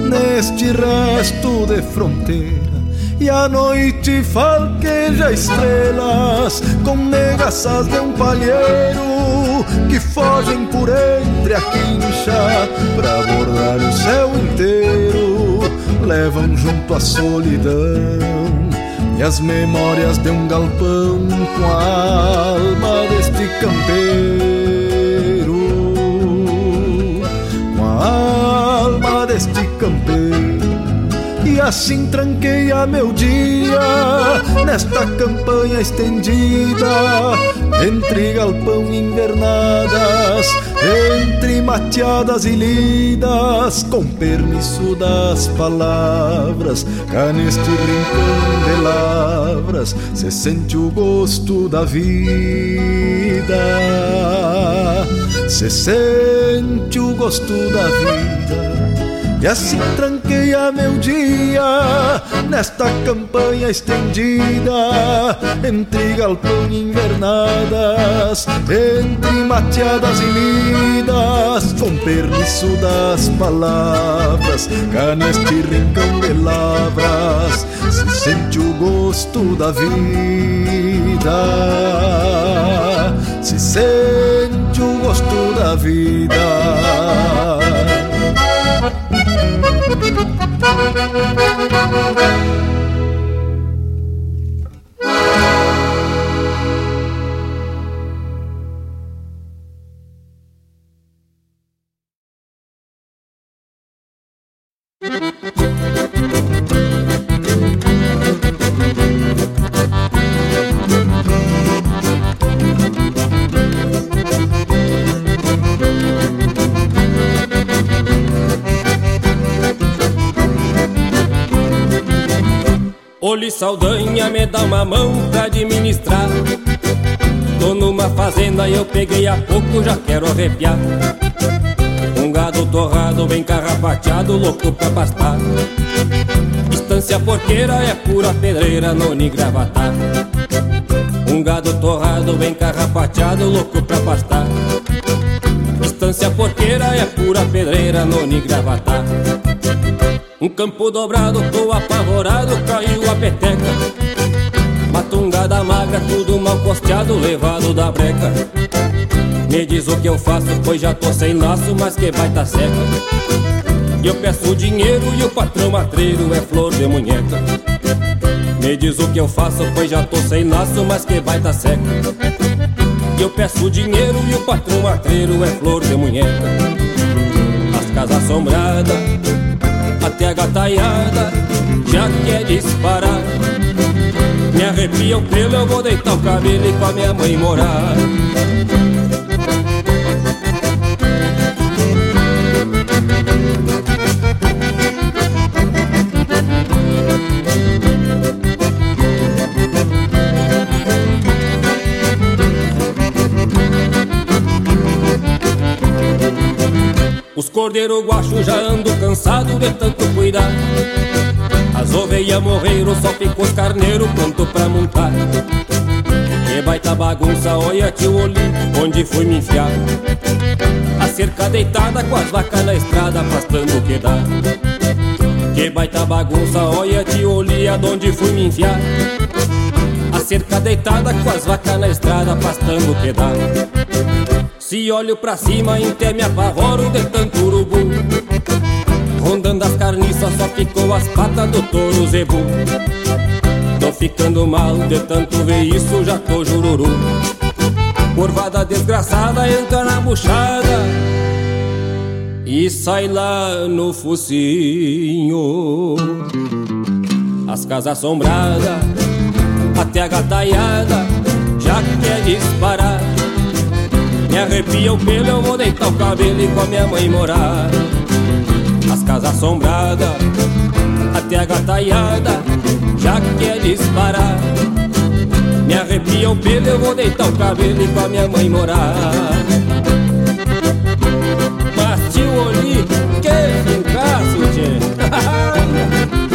Neste resto de fronteira e a noite falqueja estrelas com negaças de um palheiro que fogem por entre a quincha pra bordar o céu inteiro. Levam junto a solidão e as memórias de um galpão com a alma deste campeiro. Com a alma deste campeiro e assim tranqueia meu dia nesta campanha estendida entre galpão e invernadas, entre mateadas e lidas, com permisso das palavras, cá neste rincão de lavras se sente o gosto da vida, se sente o gosto da vida. E assim tranqueia meu dia nesta campanha estendida entre galpão e invernadas, entre mateadas e lidas, com permisso das palavras, cá neste rincão de lavras se sente o gosto da vida, se sente o gosto da vida. Thank you. Olho Saldanha me dá uma mão pra administrar Tô numa fazenda e eu peguei há pouco, já quero arrepiar Um gado torrado, bem carrapateado, louco pra pastar Estância porqueira é pura pedreira, noni gravatar. Um gado torrado, bem carrapateado, louco pra pastar. Estância porqueira é pura pedreira, noni gravatar. Um campo dobrado, tô apavorado, caiu a peteca. Matungada magra, tudo mal costeado, levado da breca. Me diz o que eu faço, pois já tô sem laço, mas que baita seca. E eu peço dinheiro e o patrão matreiro é flor de munheca. Me diz o que eu faço, pois já tô sem laço, mas que baita seca. E eu peço dinheiro e o patrão matreiro é flor de munheca. As casas assombradas, até a gataiada, já quer disparar. Me arrepia o pelo, eu vou deitar o cabelo e com a minha mãe morar. Os cordeiros guachos já ando cansado de tanto cuidar. As ovelhas morreram, só ficou os carneiros pronto pra montar. Que baita bagunça, olha tio Oli, onde fui me enfiar. A cerca deitada com as vacas na estrada, pastando o que dá. Que baita bagunça, olha tio Oli, aonde fui me enfiar cerca deitada com as vacas na estrada, pastando o dá se olho pra cima, até me apavoro de tanto urubu. Rondando as carniças, só ficou as patas do touro zebu. Tô ficando mal de tanto ver isso, já tô jururu. Curvada desgraçada entra na buchada E sai lá no focinho. As casas assombradas, até a gataiada Já quer disparar. Me arrepia o pelo, eu vou deitar o cabelo e com a minha mãe morar. As casas assombradas, até a gataiada Já quer disparar. Me arrepia o pelo, eu vou deitar o cabelo e com a minha mãe morar. Mas tio Oli, que fincaço, tchê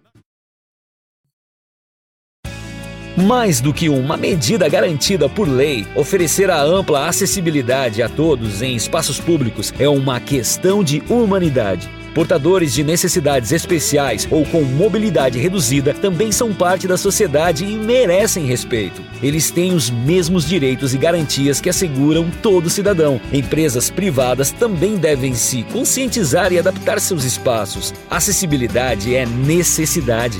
Mais do que uma medida garantida por lei, oferecer a ampla acessibilidade a todos em espaços públicos é uma questão de humanidade. Portadores de necessidades especiais ou com mobilidade reduzida também são parte da sociedade e merecem respeito. Eles têm os mesmos direitos e garantias que asseguram todo cidadão. Empresas privadas também devem se conscientizar e adaptar seus espaços. Acessibilidade é necessidade.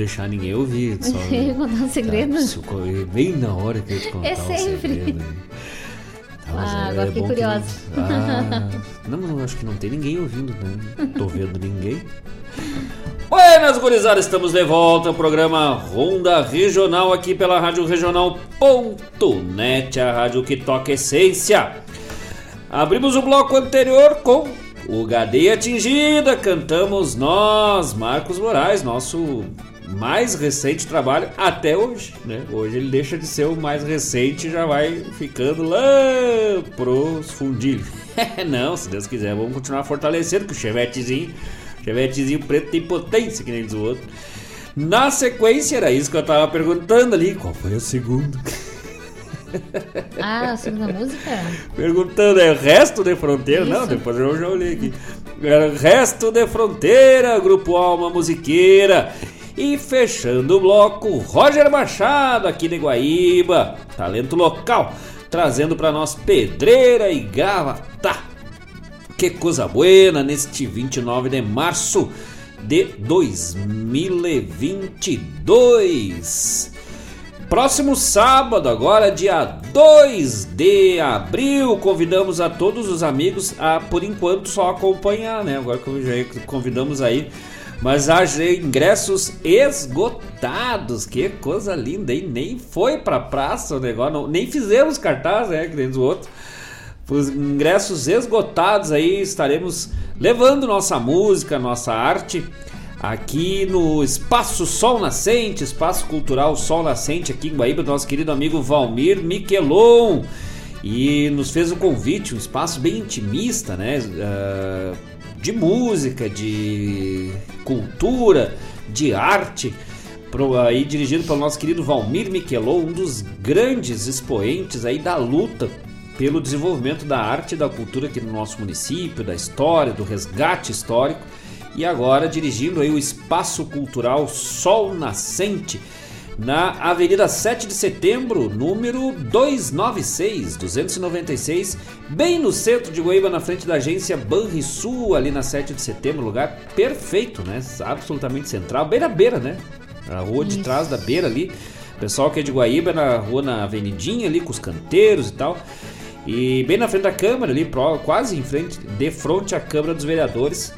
deixar ninguém ouvir. Só, contar um segredo? Tá, bem na hora que eu te contar É sempre. um segredo. Tá, Ah, é agora fiquei bom que curiosa. não- Ah, não, acho que não tem ninguém ouvindo, né? Tô vendo ninguém. Buenas, gurizada, estamos de volta ao programa Ronda Regional aqui pela Rádio Regional.net, a rádio que toca essência. Abrimos o bloco anterior com o Gadeia Atingida, cantamos nós, Marcos Moraes, nosso mais recente trabalho até hoje, né? Hoje ele deixa de ser o mais recente e já vai ficando lá pros fundilhos. Não, se Deus quiser, vamos continuar fortalecendo, que o chevetezinho, chevetezinho preto tem potência, que nem diz o outro. Na sequência, era isso que eu tava perguntando ali, qual foi o segundo? Ah, a segunda música? Perguntando, é o resto de fronteira? Não, Isso. depois eu já olhei aqui. Era o resto de fronteira, Grupo Alma Musiqueira. E fechando o bloco, Roger Machado, aqui de Guaíba, talento local, trazendo para nós pedreira e gravata. Que coisa buena neste 29 de março de 2022. Próximo sábado, agora dia 2 de abril, convidamos a todos os amigos a, por enquanto, só acompanhar, né? Agora que já convidamos aí, mas há ingressos esgotados, que coisa linda, hein? Nem foi pra praça o negócio, não- nem fizemos cartaz, né? Que nem do outro. Os ingressos esgotados aí, estaremos levando nossa música, nossa arte aqui no Espaço Sol Nascente, Espaço Cultural Sol Nascente aqui em Guaíba, nosso querido amigo Valmir Miquelon. E nos fez o convite, um espaço bem intimista, né? Ah, de música, de cultura, de arte. Pro, aí dirigido pelo nosso querido Valmir Miquelon, um dos grandes expoentes aí da luta pelo desenvolvimento da arte e da cultura aqui no nosso município, da história, do resgate histórico. E agora dirigindo aí o Espaço Cultural Sol Nascente, na Avenida 7 de Setembro, número 296, 296, bem no centro de Guaíba, na frente da agência Banrisul, ali na 7 de Setembro, lugar perfeito, né? Absolutamente central, beira beira, né? A rua de Isso. trás da beira ali. Pessoal que é de Guaíba, na rua, na avenidinha ali, com os canteiros e tal. E bem na frente da Câmara ali, quase em frente, de frente à Câmara dos Vereadores.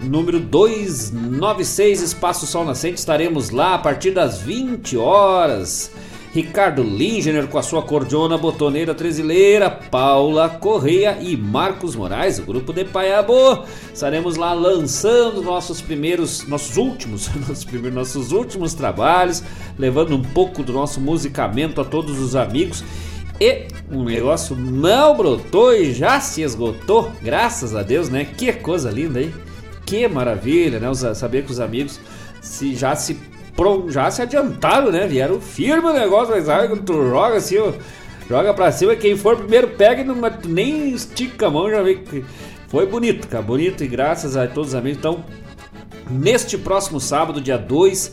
Número 296, Espaço Sol Nascente. Estaremos lá a partir das 20 horas. Ricardo Lingener com a sua cordiona botoneira trezileira, Paula Correia e Marcos Moraes, o grupo de Paiabô. Estaremos lá lançando nossos primeiros, nossos últimos, nossos primeiros, nossos últimos trabalhos, levando um pouco do nosso musicamento a todos os amigos. E um negócio não brotou e já se esgotou, graças a Deus, né? Que coisa linda, hein? Que maravilha, né? Saber que os amigos se, já se já se adiantaram, né? Vieram firme o negócio, mas sabe quando tu joga assim, ó, joga pra cima, quem for primeiro pega não, mas tu nem estica a mão, já vê que foi bonito, cara, bonito e graças a todos os amigos. Então, neste próximo sábado, dia 2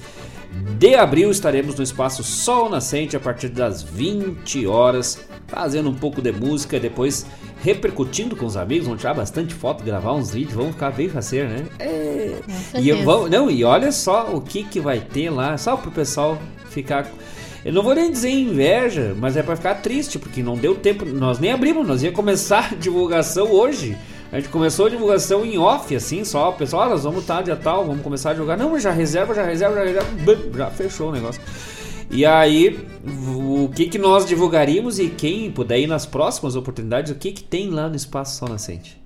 de abril, estaremos no Espaço Sol Nascente a partir das 20 horas, fazendo um pouco de música, depois repercutindo com os amigos, vamos tirar bastante foto, gravar uns vídeos, vamos ficar bem faceiro, né? É. E eu vou, não, e olha só o que que vai ter lá, só pro pessoal ficar eu não vou nem dizer inveja, mas é pra ficar triste, porque não deu tempo, nós nem abrimos, nós ia começar a divulgação hoje. A gente começou a divulgação em off, assim, só o pessoal, ah, nós vamos estar dia tal, vamos começar a jogar. Não, já reserva, já reserva, já reserva, já fechou o negócio. E aí, o que que nós divulgaríamos e quem puder ir nas próximas oportunidades, o que que tem lá no Espaço Sol Nascente?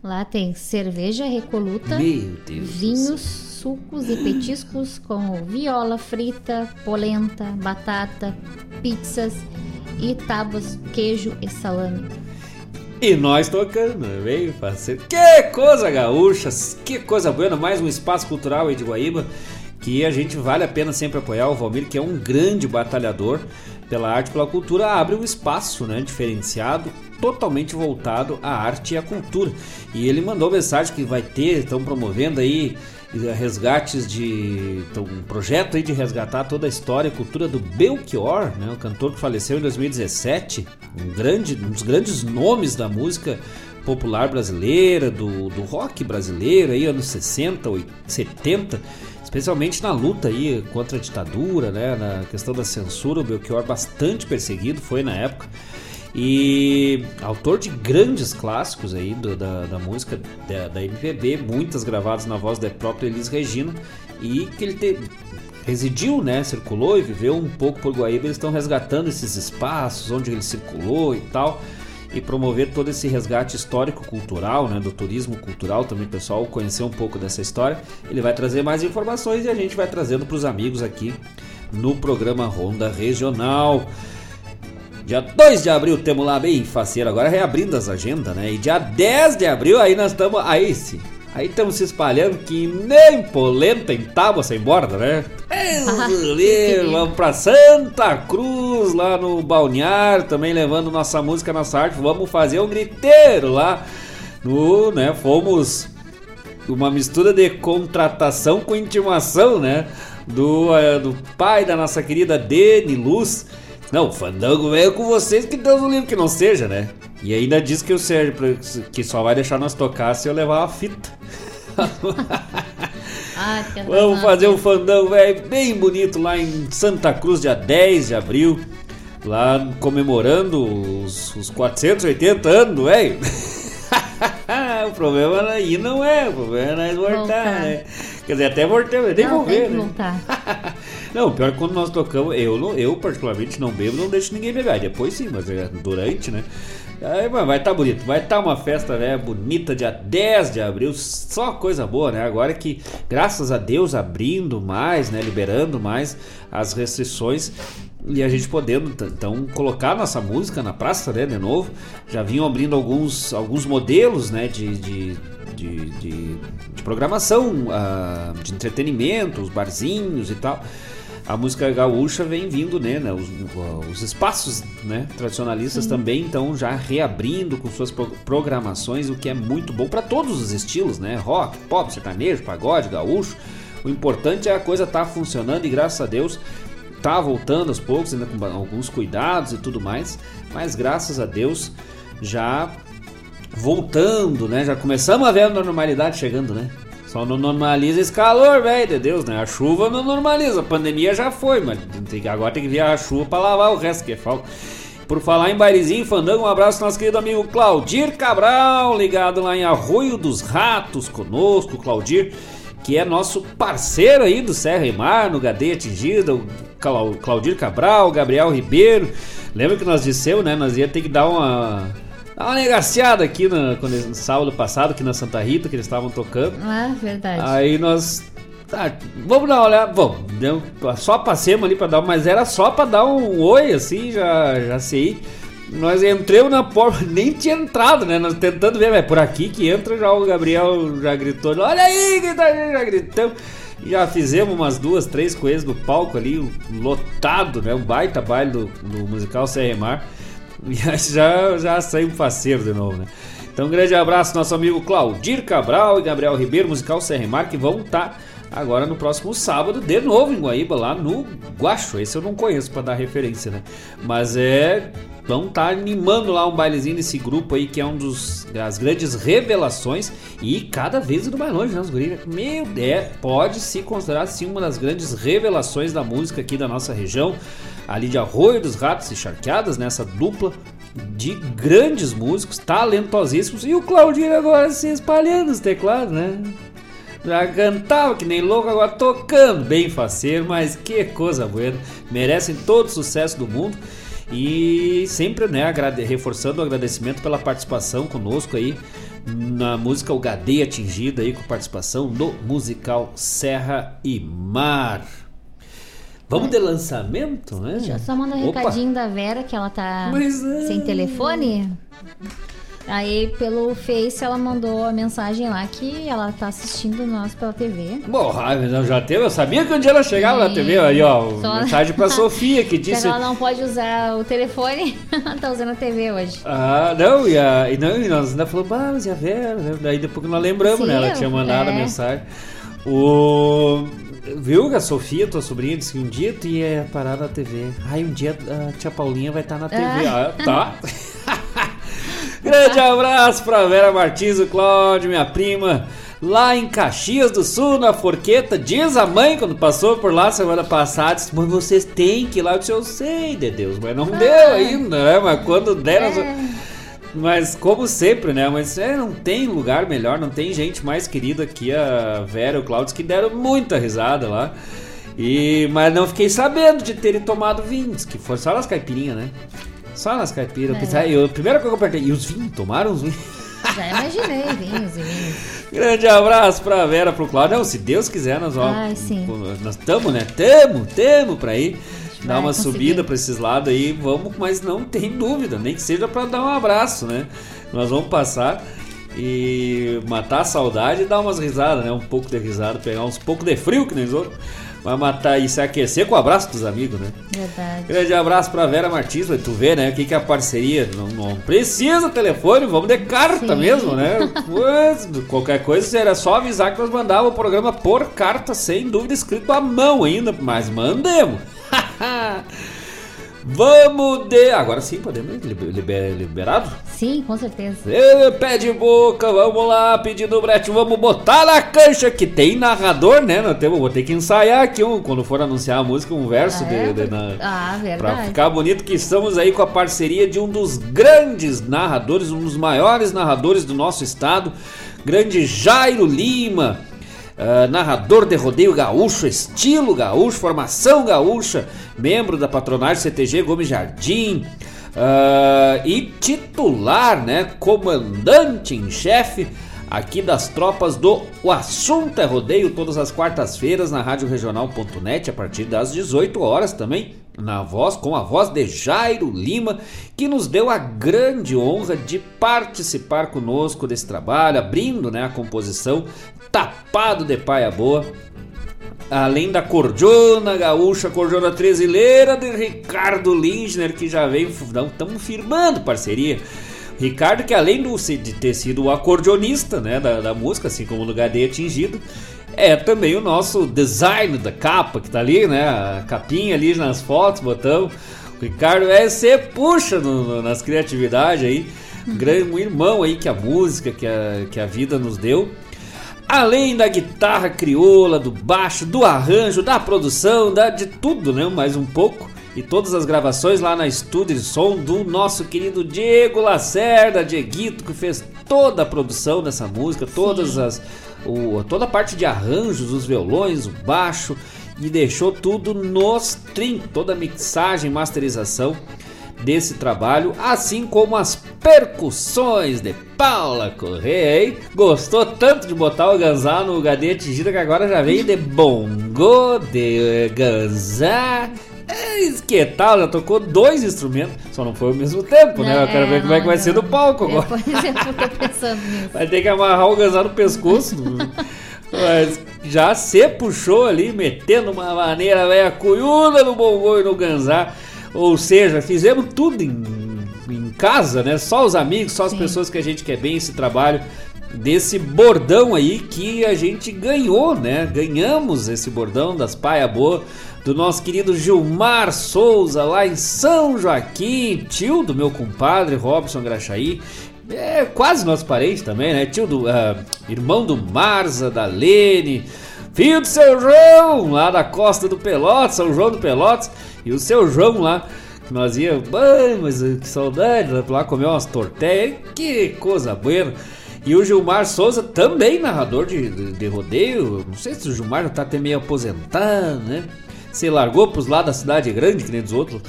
Lá tem cerveja recoluta, vinhos, sucos e petiscos como viola frita, polenta, batata, pizzas e tábuas, queijo e salame. E nós tocando, veio parceiro. Que coisa gaúcha, que coisa boa, mais um espaço cultural aí de Guaíba que a gente vale a pena sempre apoiar o Valmir, que é um grande batalhador pela arte e pela cultura, abre um espaço, né, diferenciado, totalmente voltado à arte e à cultura. E ele mandou mensagem que vai ter, estão promovendo aí resgates de então, um projeto aí de resgatar toda a história e cultura do Belchior, né, o cantor que faleceu em 2017, um grande, um dos grandes nomes da música popular brasileira, do, do rock brasileiro, aí anos 60, 70, especialmente na luta aí contra a ditadura, né, na questão da censura, o Belchior bastante perseguido foi na época. E autor de grandes clássicos aí do, da, da música da, da MPB, muitas gravadas na voz da própria Elis Regina, e que ele te, residiu, né, circulou e viveu um pouco por Guaíba. Eles estão resgatando esses espaços onde ele circulou e tal e promover todo esse resgate histórico-cultural, né, do turismo cultural, também pessoal conhecer um pouco dessa história. Ele vai trazer mais informações e a gente vai trazendo para os amigos aqui no programa Ronda Regional. Dia 2 de abril temos lá bem faceiro, agora reabrindo as agendas, né? E dia 10 de abril aí nós estamos. Aí sim. Aí estamos se espalhando que nem polenta em tábua sem borda, né? vamos pra Santa Cruz, lá no Balneário, também levando nossa música, nossa arte. Vamos fazer um griteiro lá. No, né? Fomos uma mistura de contratação com intimação, né? Do, uh, do pai da nossa querida Deni Luz não, o fandango veio com vocês que Deus o livre que não seja, né? E ainda diz que o Sérgio que só vai deixar nós tocar se eu levar a fita. ah, Vamos fazer um fandango velho bem bonito lá em Santa Cruz, dia 10 de abril. Lá comemorando os, os 480 anos, velho. o problema aí não é, o problema é nós voltar, voltar. né? Quer dizer, até voltar, nem vou ver, né? Não, pior que quando nós tocamos, eu, eu particularmente não bebo, não deixo ninguém beber. Depois sim, mas é durante, né? Aí, vai estar tá bonito, vai estar tá uma festa né, bonita dia 10 de abril, só coisa boa, né? Agora que, graças a Deus, abrindo mais, né? Liberando mais as restrições e a gente podendo então colocar nossa música na praça, né? De novo, já vinham abrindo alguns, alguns modelos, né? de, de de, de, de programação, uh, de entretenimento, os barzinhos e tal a música gaúcha vem vindo, né, né os, os, espaços né, tradicionalistas Sim. também estão já reabrindo com suas programações, o que é muito bom para todos os estilos, né, rock, pop, sertanejo, pagode, gaúcho. O importante é a coisa estar tá funcionando e graças a Deus tá voltando aos poucos, ainda com alguns cuidados e tudo mais, mas graças a Deus já voltando, né? Já começamos a ver a normalidade chegando, né? Só não normaliza esse calor, velho, de Deus, né? A chuva não normaliza, a pandemia já foi, mas agora tem que vir a chuva para lavar o resto que é falta. Por falar em bailezinho, fandango, um abraço nosso querido amigo Claudir Cabral, ligado lá em Arroio dos Ratos conosco, Claudir, que é nosso parceiro aí do Serra e Mar, no Gadeia Atingida, o Claudir Cabral, Gabriel Ribeiro. Lembra que nós dissemos, né? Nós ia ter que dar uma Dá uma negaciada aqui no, no sábado passado, aqui na Santa Rita, que eles estavam tocando. Ah, verdade. Aí nós. Tá, vamos dar uma olhada. Bom, deu, só passemos ali pra dar, mas era só pra dar um oi, assim, já, já sei. Nós entramos na porta, nem tinha entrado, né? Nós tentando ver, é por aqui que entra, já o Gabriel já gritou, olha aí, que tá, já gritamos. Já fizemos umas duas, três coisas do palco ali, lotado, né? Um baita baile do, do musical Serremar. E já, já saiu faceiro de novo, né? Então, um grande abraço nosso amigo Claudir Cabral e Gabriel Ribeiro, musical Serremar, que vão estar tá agora no próximo sábado, de novo em Guaíba, lá no Guacho. Esse eu não conheço para dar referência, né? Mas é. Vão estar tá animando lá um bailezinho desse grupo aí, que é um dos das grandes revelações. E cada vez indo mais longe, né? Os guris, meu Deus, pode se considerar sim uma das grandes revelações da música aqui da nossa região ali de Arroio dos Ratos e Charqueadas, nessa dupla de grandes músicos, talentosíssimos, e o Claudinho agora se espalhando os teclados, né? Já cantava que nem louco, agora tocando bem faceiro, mas que coisa boa, merecem todo o sucesso do mundo. E sempre, né, reforçando o agradecimento pela participação conosco aí na música O Gadeia Atingida aí com participação no musical Serra e Mar. Vamos de lançamento, né? Deixa eu só mandar um Opa. recadinho da Vera, que ela tá é. sem telefone. Aí pelo Face ela mandou a mensagem lá que ela tá assistindo nós pela TV. Bom, não já teve, eu sabia que um dia ela chegava Sim. na TV, aí ó, Só... mensagem pra Sofia que disse... ela não pode usar o telefone, tá usando a TV hoje. Ah, não, e, a, e, não, e nós ainda falamos, ah, mas e a Vera? Daí depois que nós lembramos, Sim, né, ela tinha mandado é. a mensagem. O... Viu, a Sofia, tua sobrinha, disse que um dia tu ia parar na TV. Ai, um dia a tia Paulinha vai estar na TV. Ah, ah tá. Grande abraço pra Vera Martins, o Cláudio, minha prima. Lá em Caxias do Sul, na Forqueta, diz a mãe quando passou por lá semana passada, disse, mas vocês têm que ir lá. Eu disse, eu sei, de Deus, mas não ah. deu ainda, né? Mas quando der... É. Mas como sempre, né? Mas é, não tem lugar melhor, não tem gente mais querida que a Vera e o Cláudio que deram muita risada lá. E, mas não fiquei sabendo de terem tomado vinhos, que foi só nas caipirinhas, né? Só nas caipiras. É. Pensei, eu, a primeira coisa que eu perguntei, e os vinhos? Tomaram os vinhos? Já imaginei, vinhos e vinhos. Grande abraço pra Vera, pro Cláudio. Não, se Deus quiser, nós vamos. Ai, sim. Nós estamos, né? Tamo, tamo pra ir. Dar uma conseguir. subida pra esses lados aí, vamos, mas não tem dúvida, nem que seja pra dar um abraço, né? Nós vamos passar e matar a saudade e dar umas risadas, né? Um pouco de risada, pegar uns pouco de frio que nem os outros. Vai matar e se aquecer com o abraço dos amigos, né? Verdade. Grande abraço pra Vera Martins, tu vê, né? O que, que é a parceria? Não, não precisa telefone, vamos de carta Sim. mesmo, né? Pois, qualquer coisa era só avisar que nós mandávamos o programa por carta, sem dúvida, escrito à mão ainda, mas mandemos. Vamos de. Agora sim, podemos liber, liberado? Sim, com certeza. E, pé de boca, vamos lá, pedindo brete, vamos botar na cancha que tem narrador, né? Nós temos, vou ter que ensaiar aqui um, quando for anunciar a música, um verso ah, é? de, de, na, ah, verdade. Pra ficar bonito, que estamos aí com a parceria de um dos grandes narradores, um dos maiores narradores do nosso estado, grande Jairo Lima Uh, narrador de rodeio gaúcho, estilo gaúcho, formação gaúcha, membro da patronagem CTG Gomes Jardim uh, e titular, né, comandante em chefe aqui das tropas do O Assunto é Rodeio, todas as quartas-feiras na Rádio Regional.net a partir das 18 horas também na voz, com a voz de Jairo Lima, que nos deu a grande honra de participar conosco desse trabalho, abrindo né, a composição Tapado de Paia Boa. Além da Cordiona Gaúcha, Cordiona Trezileira de Ricardo Lindner, que já veio, estamos firmando parceria. Ricardo, que além de ter sido o acordeonista né, da, da música, assim como no HD atingido, é também o nosso design da capa que tá ali, né? A capinha ali nas fotos, botão. O Ricardo é você puxa no, no, nas criatividades aí. Grande um irmão aí que a música, que a, que a vida nos deu. Além da guitarra crioula, do baixo, do arranjo, da produção, da, de tudo, né? Mais um pouco. E todas as gravações lá na estúdio de som do nosso querido Diego Lacerda, Dieguito, que fez toda a produção dessa música, todas Sim. as o, toda a parte de arranjos, os violões, o baixo e deixou tudo nos trim, toda a mixagem, masterização desse trabalho, assim como as percussões de Paula Correia? Gostou tanto de botar o Ganzá no HD atingido que agora já veio de bongo, de Ganzá. É, que tal? Já tocou dois instrumentos, só não foi ao mesmo tempo, né? Eu quero ver como é que vai ser no palco agora. É, eu tô pensando nisso. Vai ter que amarrar o Ganzá no pescoço. Mas já se puxou ali, metendo uma maneira velha cunhuda no bongo e no Ganzá. Ou seja, fizemos tudo em, em casa, né? Só os amigos, só as Sim. pessoas que a gente quer bem esse trabalho desse bordão aí que a gente ganhou, né? Ganhamos esse bordão das Paia Boa do nosso querido Gilmar Souza lá em São Joaquim, tio do meu compadre Robson Graxaí. É quase nosso parente também, né? Tio do uh, irmão do Marza, da Lene, filho do seu João, lá da costa do Pelotas, São João do Pelotas. E o seu João lá, que nós ia, mas que saudade, lá comer umas tortelhas, que coisa boa. E o Gilmar Souza, também narrador de, de, de, rodeio, não sei se o Gilmar já tá até meio aposentado, né? Se largou pros lados da cidade grande, que nem dos outros,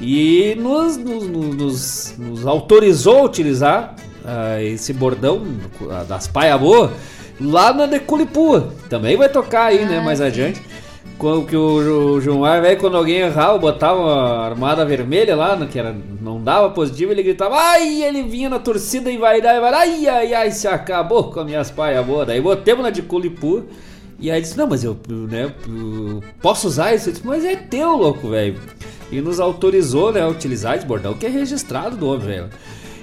e nos, nos, nos, nos autorizou a utilizar uh, esse bordão das Paia Boa lá na Deculipua. Também vai tocar aí, né, ah, né, mais sim. adiante quando que o, o Gilmar, velho, quando alguém errava, botava uma armada vermelha lá, que era, não dava positivo, ele gritava, ai, ele vinha na torcida e vai dar, e vai, ai, ai, ai, se acabou com as minhas paias boas. Daí botemos na de Culipu, e aí disse, não, mas eu, né, posso usar isso? Eu disse, mas é teu, louco, velho. E nos autorizou, né, a utilizar esse bordão, que é registrado do homem, velho.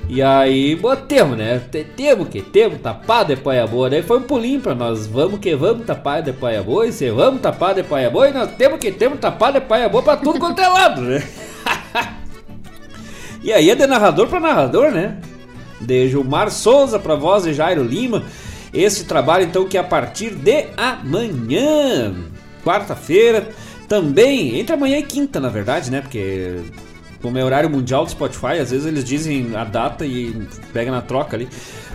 E aí botemos, né? Temos que temos tapado de paia boa. Daí foi um pulinho pra nós. Vamos que vamos tapar de paia boa. E se vamos tapar de paia boa. E nós temos que temos tapar de paia boa pra tudo quanto é lado, né? e aí é de narrador pra narrador, né? de Gilmar Souza para voz de Jairo Lima. Esse trabalho então que é a partir de amanhã, quarta-feira, também, entre amanhã e quinta, na verdade, né? Porque como é horário mundial do Spotify, às vezes eles dizem a data e pega na troca ali.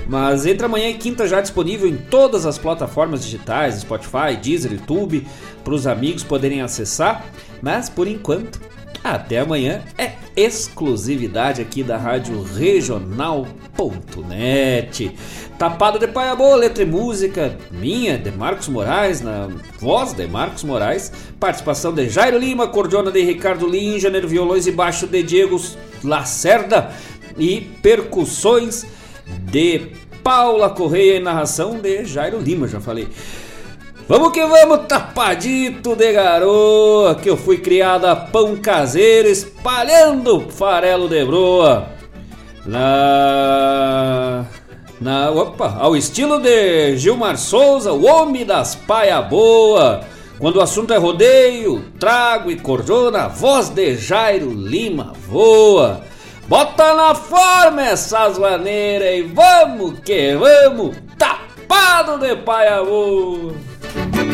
Mas entre amanhã e quinta já disponível em todas as plataformas digitais, Spotify, Deezer, YouTube, para os amigos poderem acessar. Mas por enquanto, até amanhã é exclusividade aqui da Rádio Regional.net. Tapado de Paia Boa, letra e música minha, de Marcos Moraes, na voz de Marcos Moraes. Participação de Jairo Lima, cordiona de Ricardo Linjaner, violões e baixo de Diego Lacerda e percussões de Paula Correia e narração de Jairo Lima, já falei. Vamos que vamos, tapadito de garoa, que eu fui criada pão caseiro espalhando farelo de broa. Na. Na. Opa! Ao estilo de Gilmar Souza, o homem das paia boa. Quando o assunto é rodeio, trago e cordona, voz de Jairo Lima voa. Bota na forma essas maneiras e vamos que vamos, tapado de paia boa.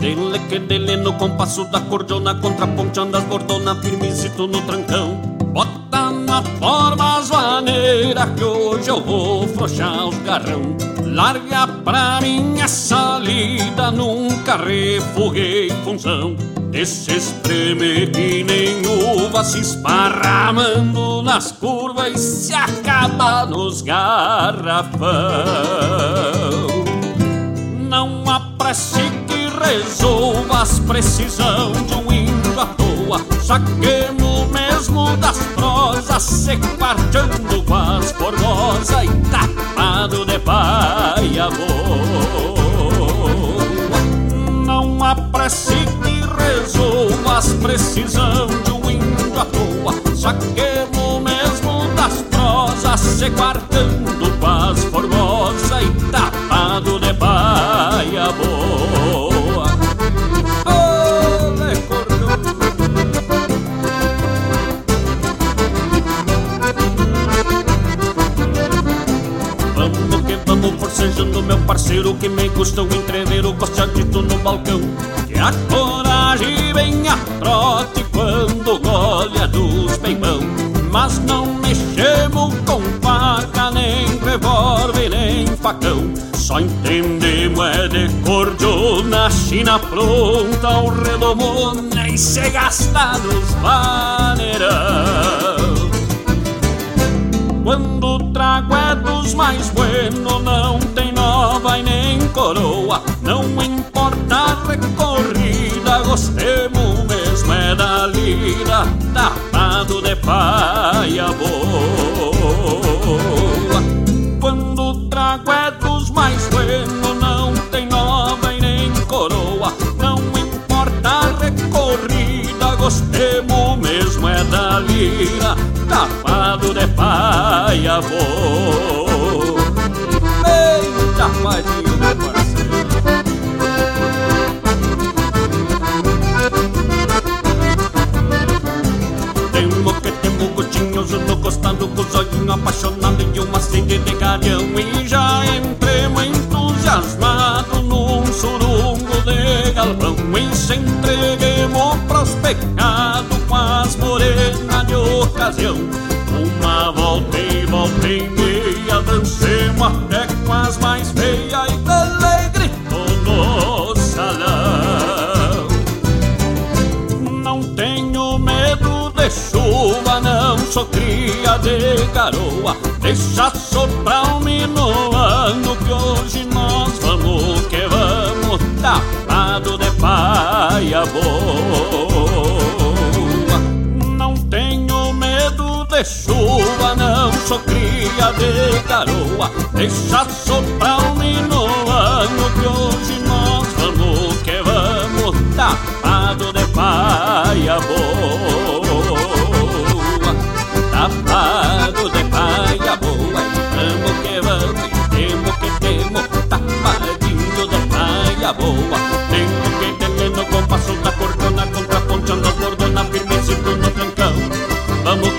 Dele que dele no compasso da cordiona Contraponteando as bordona firmezito no trancão. Bota na forma as maneiras Que hoje eu vou frouxar os garrão. Larga pra minha salida Nunca refuguei função. Esse espreme que nem uva Se esparramando nas curvas E se acaba nos garrafão. Não apresse resolva as precisão de um índio à toa Saquemos mesmo das prosas Se quarteando com as E tapado de paia boa Não apresse que resolva as precisão de um índio à toa Saquemos mesmo das prosas Se quarteando com as formosas E tapado forcejando meu parceiro que me custa um entreveiro costeadito no balcão. Que a coragem vem a trote quando golha dos peimão Mas não mexemos com faca, nem revólver, nem facão. Só entendemos é de cordiona, china pronta, o redomona E se gasta nos vaneirão. Quando o trago é dos mais buenos, não tem nova e nem coroa. Não importa a recorrida, gostemos mesmo é da lida, tapado de paia boa. Quando trago é da lida tapado de paia vou. Eita, padinho, meu parceiro. Temo que temo gotinhos no costado com os olhinhos apaixonados de uma sede de garião ocasião. Uma volta e volta e meia Dancemos até com as mais feias E dele gritou no salão. Não tenho medo de chuva Não sou cria de garoa. Deixa soprar um minuano Que hoje nós vamos que vamos Tapado de paia boa de chuva Não sou boa, deixa soprar o minuano que hoje nós vamos que vamos, tapado de paia boa, tapado de paia boa, vamos que vamos, temos que temos, tapadinho de paia boa,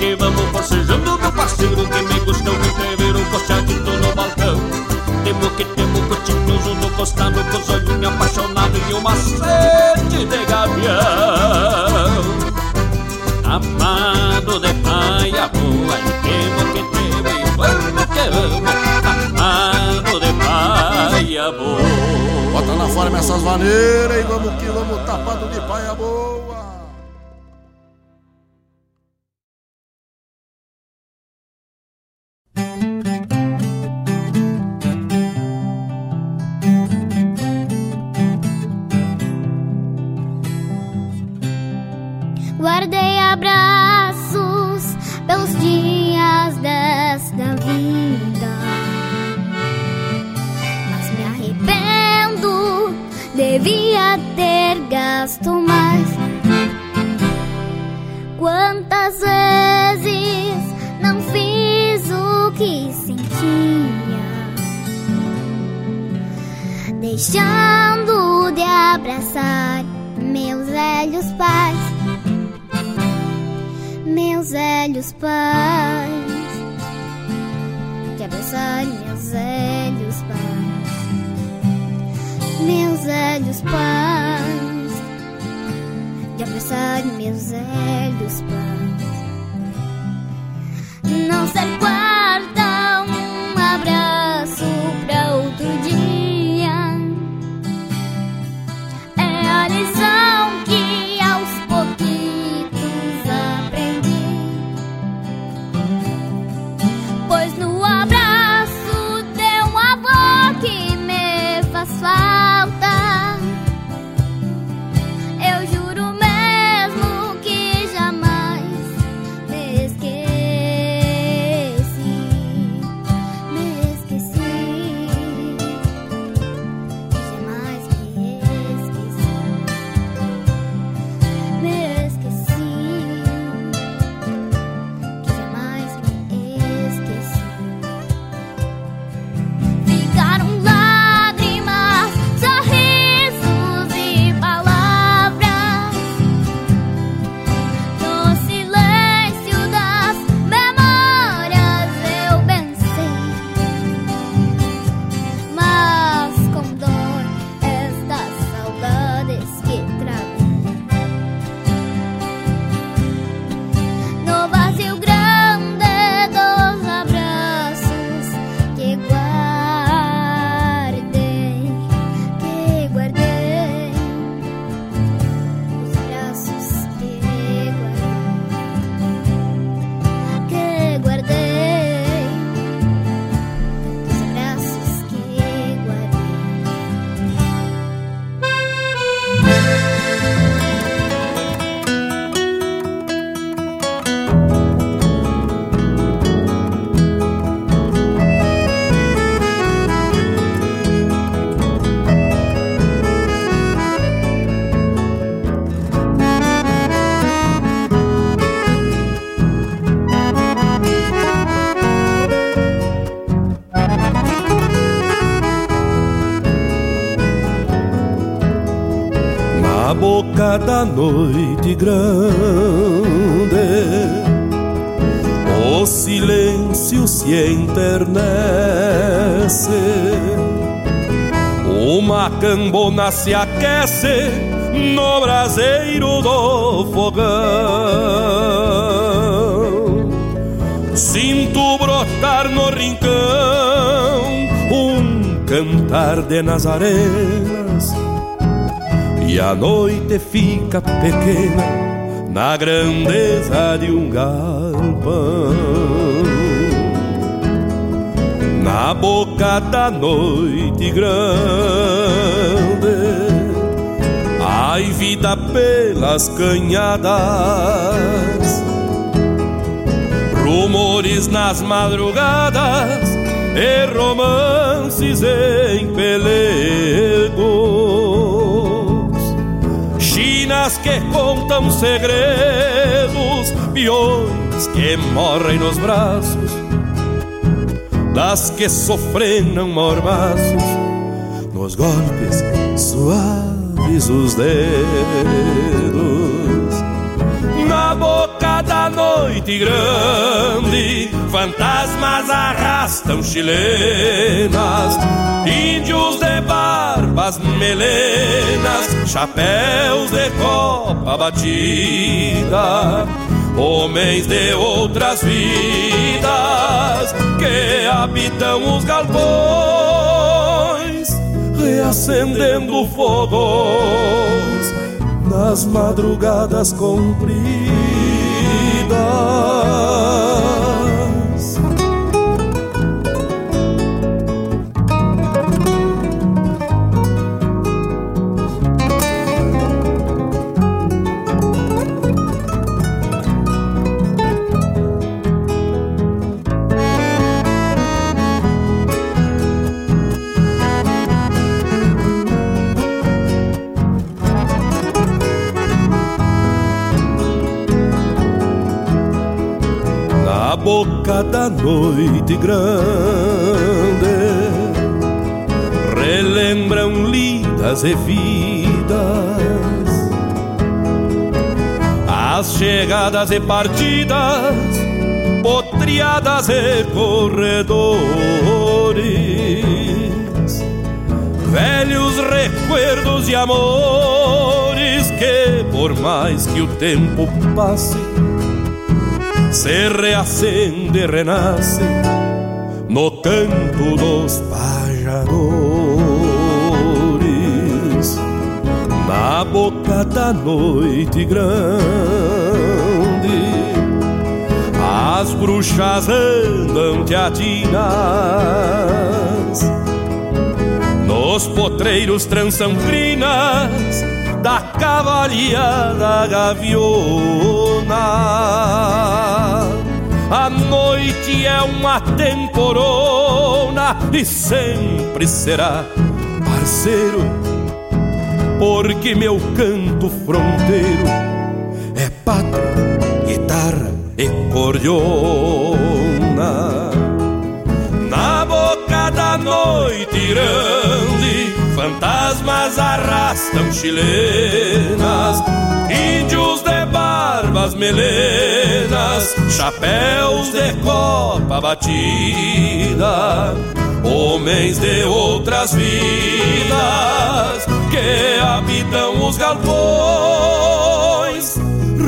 que vamos forcejando meu parceiro que me gostou de ver o costeadito no balcão. Temos que temos cotinhoso no costado com os olhinhos apaixonados e uma sede de gavião. Amado de paia boa e temos que temos e vamos que vamos Amado de paia boa Bota na forma essas maneiras e vamos que vamos tapado de paia boa boca da noite grande, o silêncio se enternece. Uma cambona se aquece no braseiro do fogão. Sinto brotar no rincão um cantar de nazarenas e a noite fica pequena na grandeza de um galpão. Na boca da noite grande, ai vida pelas canhadas, rumores nas madrugadas e romances em pelegos, chinas que contam segredos, peões que morrem nos braços das que sofrenam mormaços nos golpes suaves os dedos. Na boca da noite grande, fantasmas arrastam chilenas, índios de barbas melenas, chapéus de copa batida, homens de outras vidas que habitam os galpões, reacendendo fogos nas madrugadas compridas. Boca da noite grande relembram lidas e vidas. As chegadas e partidas potriadas e corredores. Velhos recuerdos e amores que por mais que o tempo passe se reacende e renasce no canto dos pajadores, na boca da noite grande. As bruxas andam teatinas, nos potreiros trançam crinas da cavalia da gaviona. A noite é uma temporona e sempre será parceiro, porque meu canto fronteiro é pátria, guitarra e cordiona. Na boca da noite grande fantasmas arrastam chilenas, índios de barbas melenas, chapéus de copa batida, homens de outras vidas que habitam os galpões,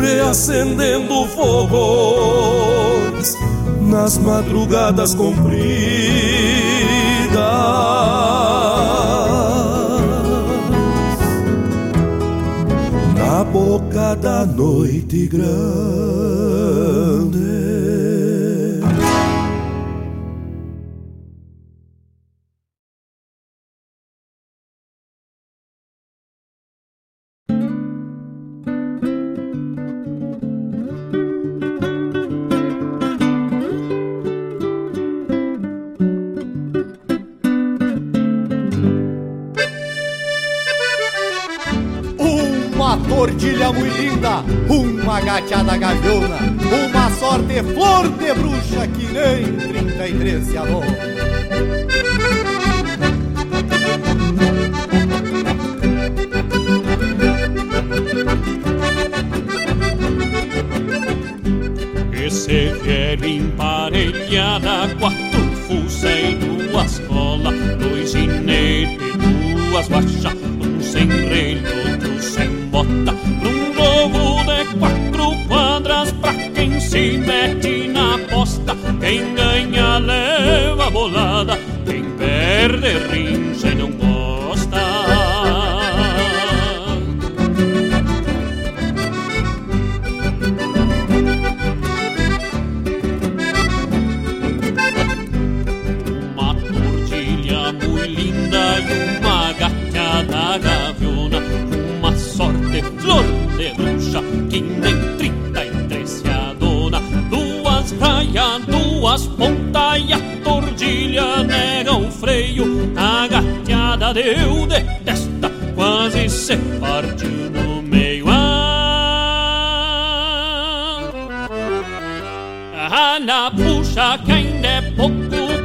reacendendo fogões nas madrugadas compridas. Boca da noite grande. Deu de testa, quase se partiu no meio. Ah, na puxa que ainda é pouco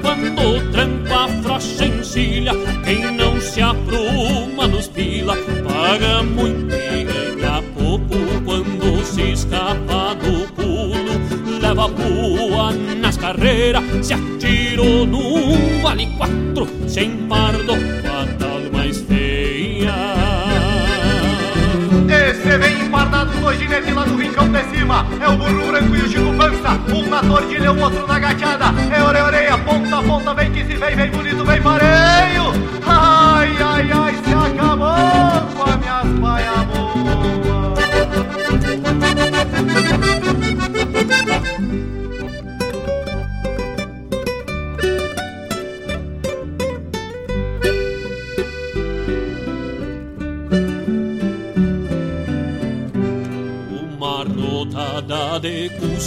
quando tranco a frocha encilha. Quem não se apruma nos pila, paga muito e ganha pouco quando se escapa do pulo. Leva a pua nas carreiras, se atirou num vale quatro, sem pardo, Esse vem empardado, dois ginetes lá do rincão de cima. É o burro branco e o Chico Pança. Um na tordilha, o outro na gateada. É orelha, ponta a ponta. Vem que se vem, vem bonito, vem pareio.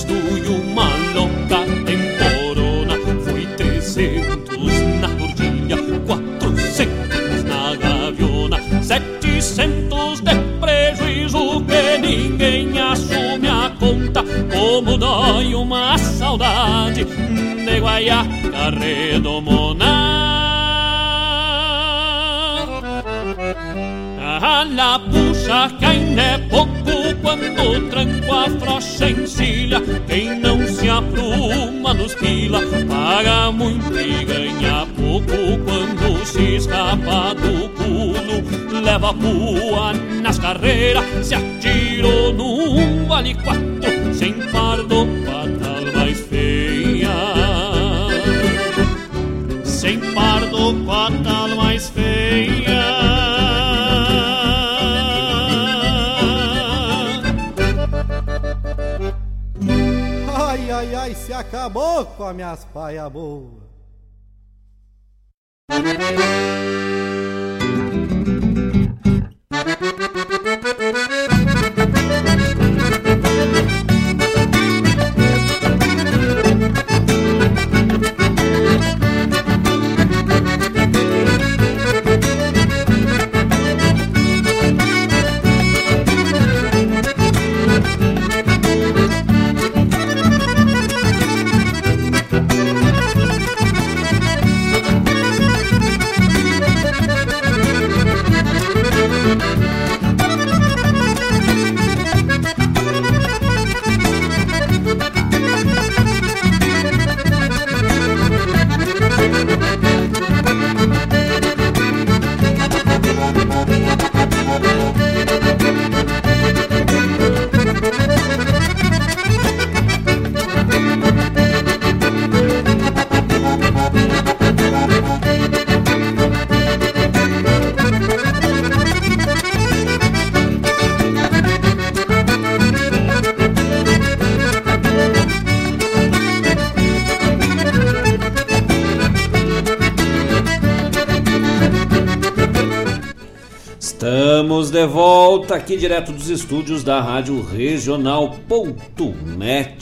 Custo e uma louca temporona Foi trezentos na tordilha, quatrocentos na gaviona Setecentos de prejuízo que ninguém assume a conta Como dói uma saudade de guaiaca redomona tranco a frocha encilha. Quem não se apruma nos pila, paga muito e ganha pouco quando se escapa do pulo. Leva a nas carreiras, se atirou num vale quatro, as minhas paia boa. Estamos de volta aqui direto dos estúdios da Rádio Regional.net,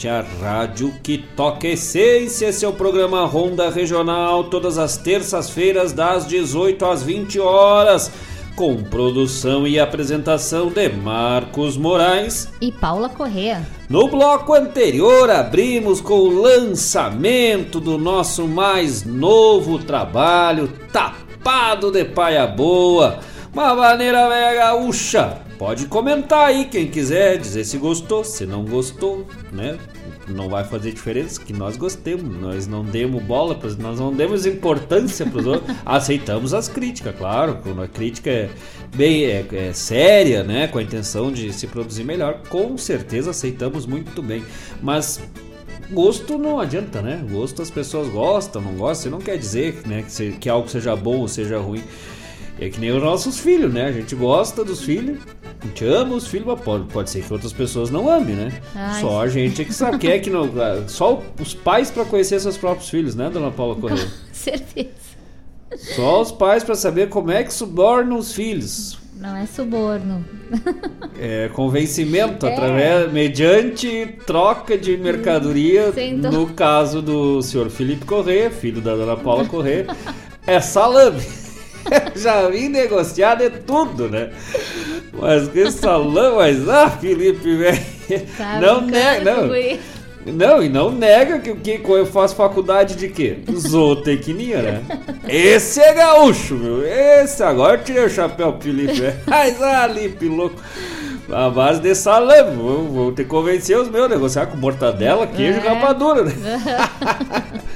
a rádio que toca essência. Esse é o programa Ronda Regional, todas as terças-feiras, das 18 às 20 horas, com produção e apresentação de Marcos Moraes. E Paula Correa. No bloco anterior, abrimos com o lançamento do nosso mais novo trabalho, Tapado de Paia Boa. Uma maneira velha gaúcha. Pode comentar aí quem quiser, dizer se gostou, se não gostou, né? Não vai fazer diferença que nós gostemos, nós não demos bola, nós não demos importância para os outros. Aceitamos as críticas, claro, quando a crítica é bem é, é séria, né, com a intenção de se produzir melhor, com certeza aceitamos muito bem. Mas gosto não adianta, né? Gosto as pessoas gostam, não gostam, não quer dizer né, que, se- que algo seja bom ou seja ruim. É que nem os nossos filhos, né? A gente gosta dos filhos, a gente ama os filhos, mas pode, pode ser que outras pessoas não amem, né? Ai, só a gente é que sabe. Quem é que não. Só os pais pra conhecer seus próprios filhos, né, dona Paula Correia? Certeza. Só os pais pra saber como é que subornam os filhos. Não é suborno. É, convencimento É. através mediante troca de mercadoria. No caso do senhor Felipe Corrêa, filho da dona Paula Corrêa, é salame. já vim negociar de tudo, né? Mas que salame, mas ah, Felipe, velho. Tá não nega, não. Não, e não nega que, que eu faço faculdade de quê? Zootecnia, né? Esse é gaúcho, meu. Esse agora eu tirei o chapéu, Felipe. velho. Mas ali, louco. A base de salame. Vou, vou ter que convencer os meus negociar com mortadela, queijo e É. rapadura, né?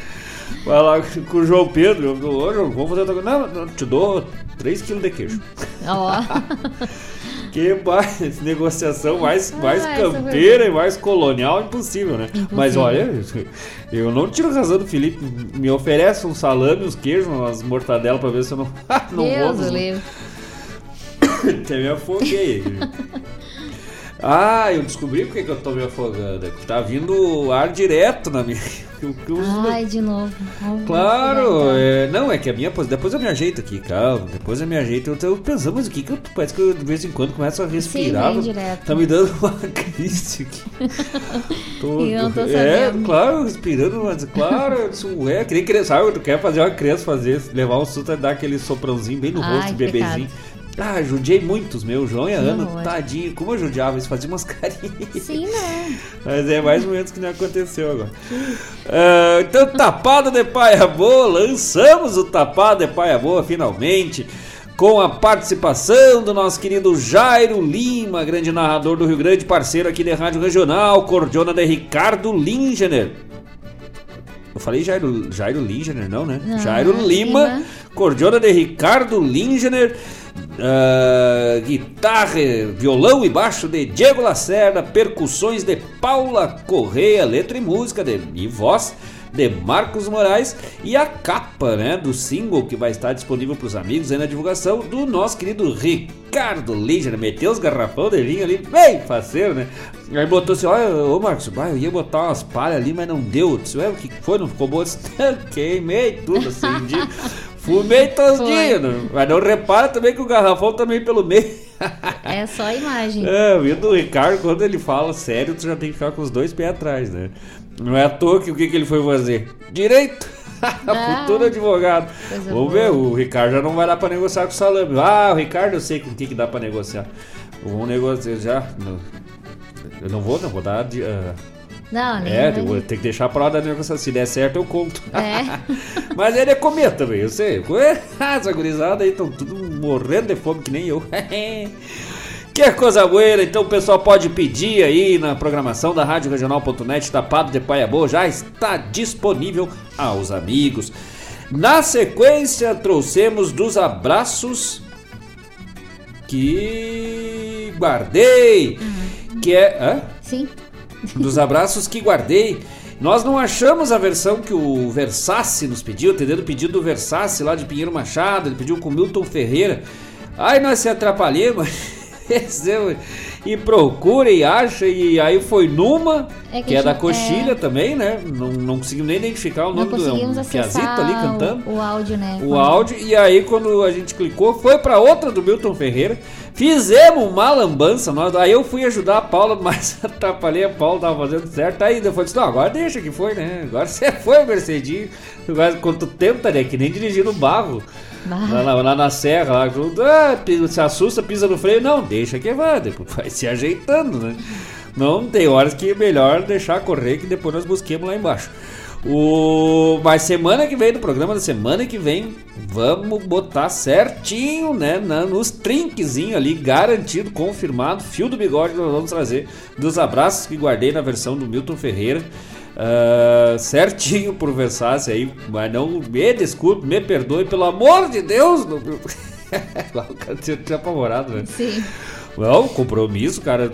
Vai lá com o João Pedro. Eu, Ô, João, vamos fazer outra coisa. Não, não, te dou 3kg de queijo. Ó. Que mais negociação mais, mais Ah, essa campeira e mais colonial impossível, né? Mas olha, eu não tiro razão do Felipe. Me oferece um salame, uns queijos, umas mortadelas pra ver se eu não, não Deus vou. o livre. Até me afoguei. Ah, eu descobri porque que eu tô me afogando. É tá vindo ar direto na minha. Ai, de novo. Vamos Claro, investigar, é, não, é que a minha. Depois eu me ajeito aqui, calma. Depois eu me ajeito. Eu tô pensando, mas o que que eu. Parece que eu de vez em quando começo a respirar. vem direto. Tá me dando uma crise aqui. Tô- E eu não tô é, sabendo. claro, respirando, mas claro, isso é, que nem criança, sabe? Tu quer fazer uma criança fazer, levar um susto e dar aquele soprãozinho bem no Ai, rosto, bebezinho. Ah, judiei muitos, meu, João e a Ana, horror. tadinho, como eu judiava, eles faziam umas carinhas. Sim, né? Mas é mais ou menos que não aconteceu agora. Ah, então, Tapado de Paia Boa, lançamos o Tapado de Paia Boa finalmente. Com a participação do nosso querido Jairo Lima, grande narrador do Rio Grande, parceiro aqui da Rádio Regional, cordiona de Ricardo Lingener. Eu falei Jairo, Jairo Lingener, não, né? Não, Jairo Lima, Lima. cordiona de Ricardo Lingener, ah, guitarra, violão e baixo de Diego Lacerda, percussões de Paula Correia, letra e música de, e voz de Marcos Moraes e a capa né, do single que vai estar disponível para os amigos aí na divulgação do nosso querido Ricardo Liger. Meteu os garrafão de vinho ali, bem faceiro, né? Aí botou assim: Olha, ô Marcos, eu ia botar umas palhas ali, mas não deu. Eu disse, o que foi? Não ficou bom? Eu disse, Queimei tudo assim. fumei todinho. Mas não repara também que o garrafão também pelo meio. É só a imagem. É, vindo o Ricardo, quando ele fala sério, tu já tem que ficar com os dois pés atrás, né? Não é à toa que o que, que ele foi fazer? Direito! Futuro advogado. Vamos ver, o Ricardo já não vai dar pra negociar com o salame. Ah, o Ricardo eu sei com o que, que dá pra negociar. Vamos negociar já. Não, eu não vou, não vou dar. ah, Não, nem é, eu vou ter que deixar pra lá da negociação. Se der certo, eu conto. É. Mas ele é comer também, eu sei. Essa gurizada aí estão tudo morrendo de fome que nem eu. Que coisa boa, então o pessoal pode pedir aí na programação da Rádio Regional.net, tapado de Paia Boa, já está disponível aos amigos. Na sequência, trouxemos dos abraços que guardei, que é... Hã? Sim. Dos abraços que guardei. Nós não achamos a versão que o Versace nos pediu, atendendo o pedido do Versace lá de Pinheiro Machado, ele pediu com Milton Ferreira. Aí nós se atrapalhamos e procura e acha, e aí foi numa, É que que, é da Coxilha é. também, né? Não, não conseguimos nem identificar o Não nome do é um piazito ali cantando o, o áudio, né? o áudio e aí quando a gente clicou foi pra outra do Milton Ferreira fizemos uma lambança nós, aí eu fui ajudar a Paula mas atrapalhei a Paula tava fazendo certo. Aí depois disse não agora deixa que foi né? Agora você foi Mercedinho. Agora quanto tempo tá né que nem dirigindo no barro. Lá, lá- lá na serra lá junto, ah, se assusta pisa no freio. Não deixa que vai depois vai se ajeitando né? Não tem horas que é melhor deixar correr que depois nós busquemos lá embaixo o... Mas semana que vem, do programa da semana que vem, vamos botar certinho, né? na- nos trinquezinhos ali, garantido, confirmado. Fio do bigode nós vamos trazer dos abraços que guardei na versão do Milton Ferreira. ah, certinho pro Versace aí, mas não me desculpe, me perdoe, pelo amor de Deus. Não... O cara tinha apavorado, né? Sim. Não, compromisso, cara.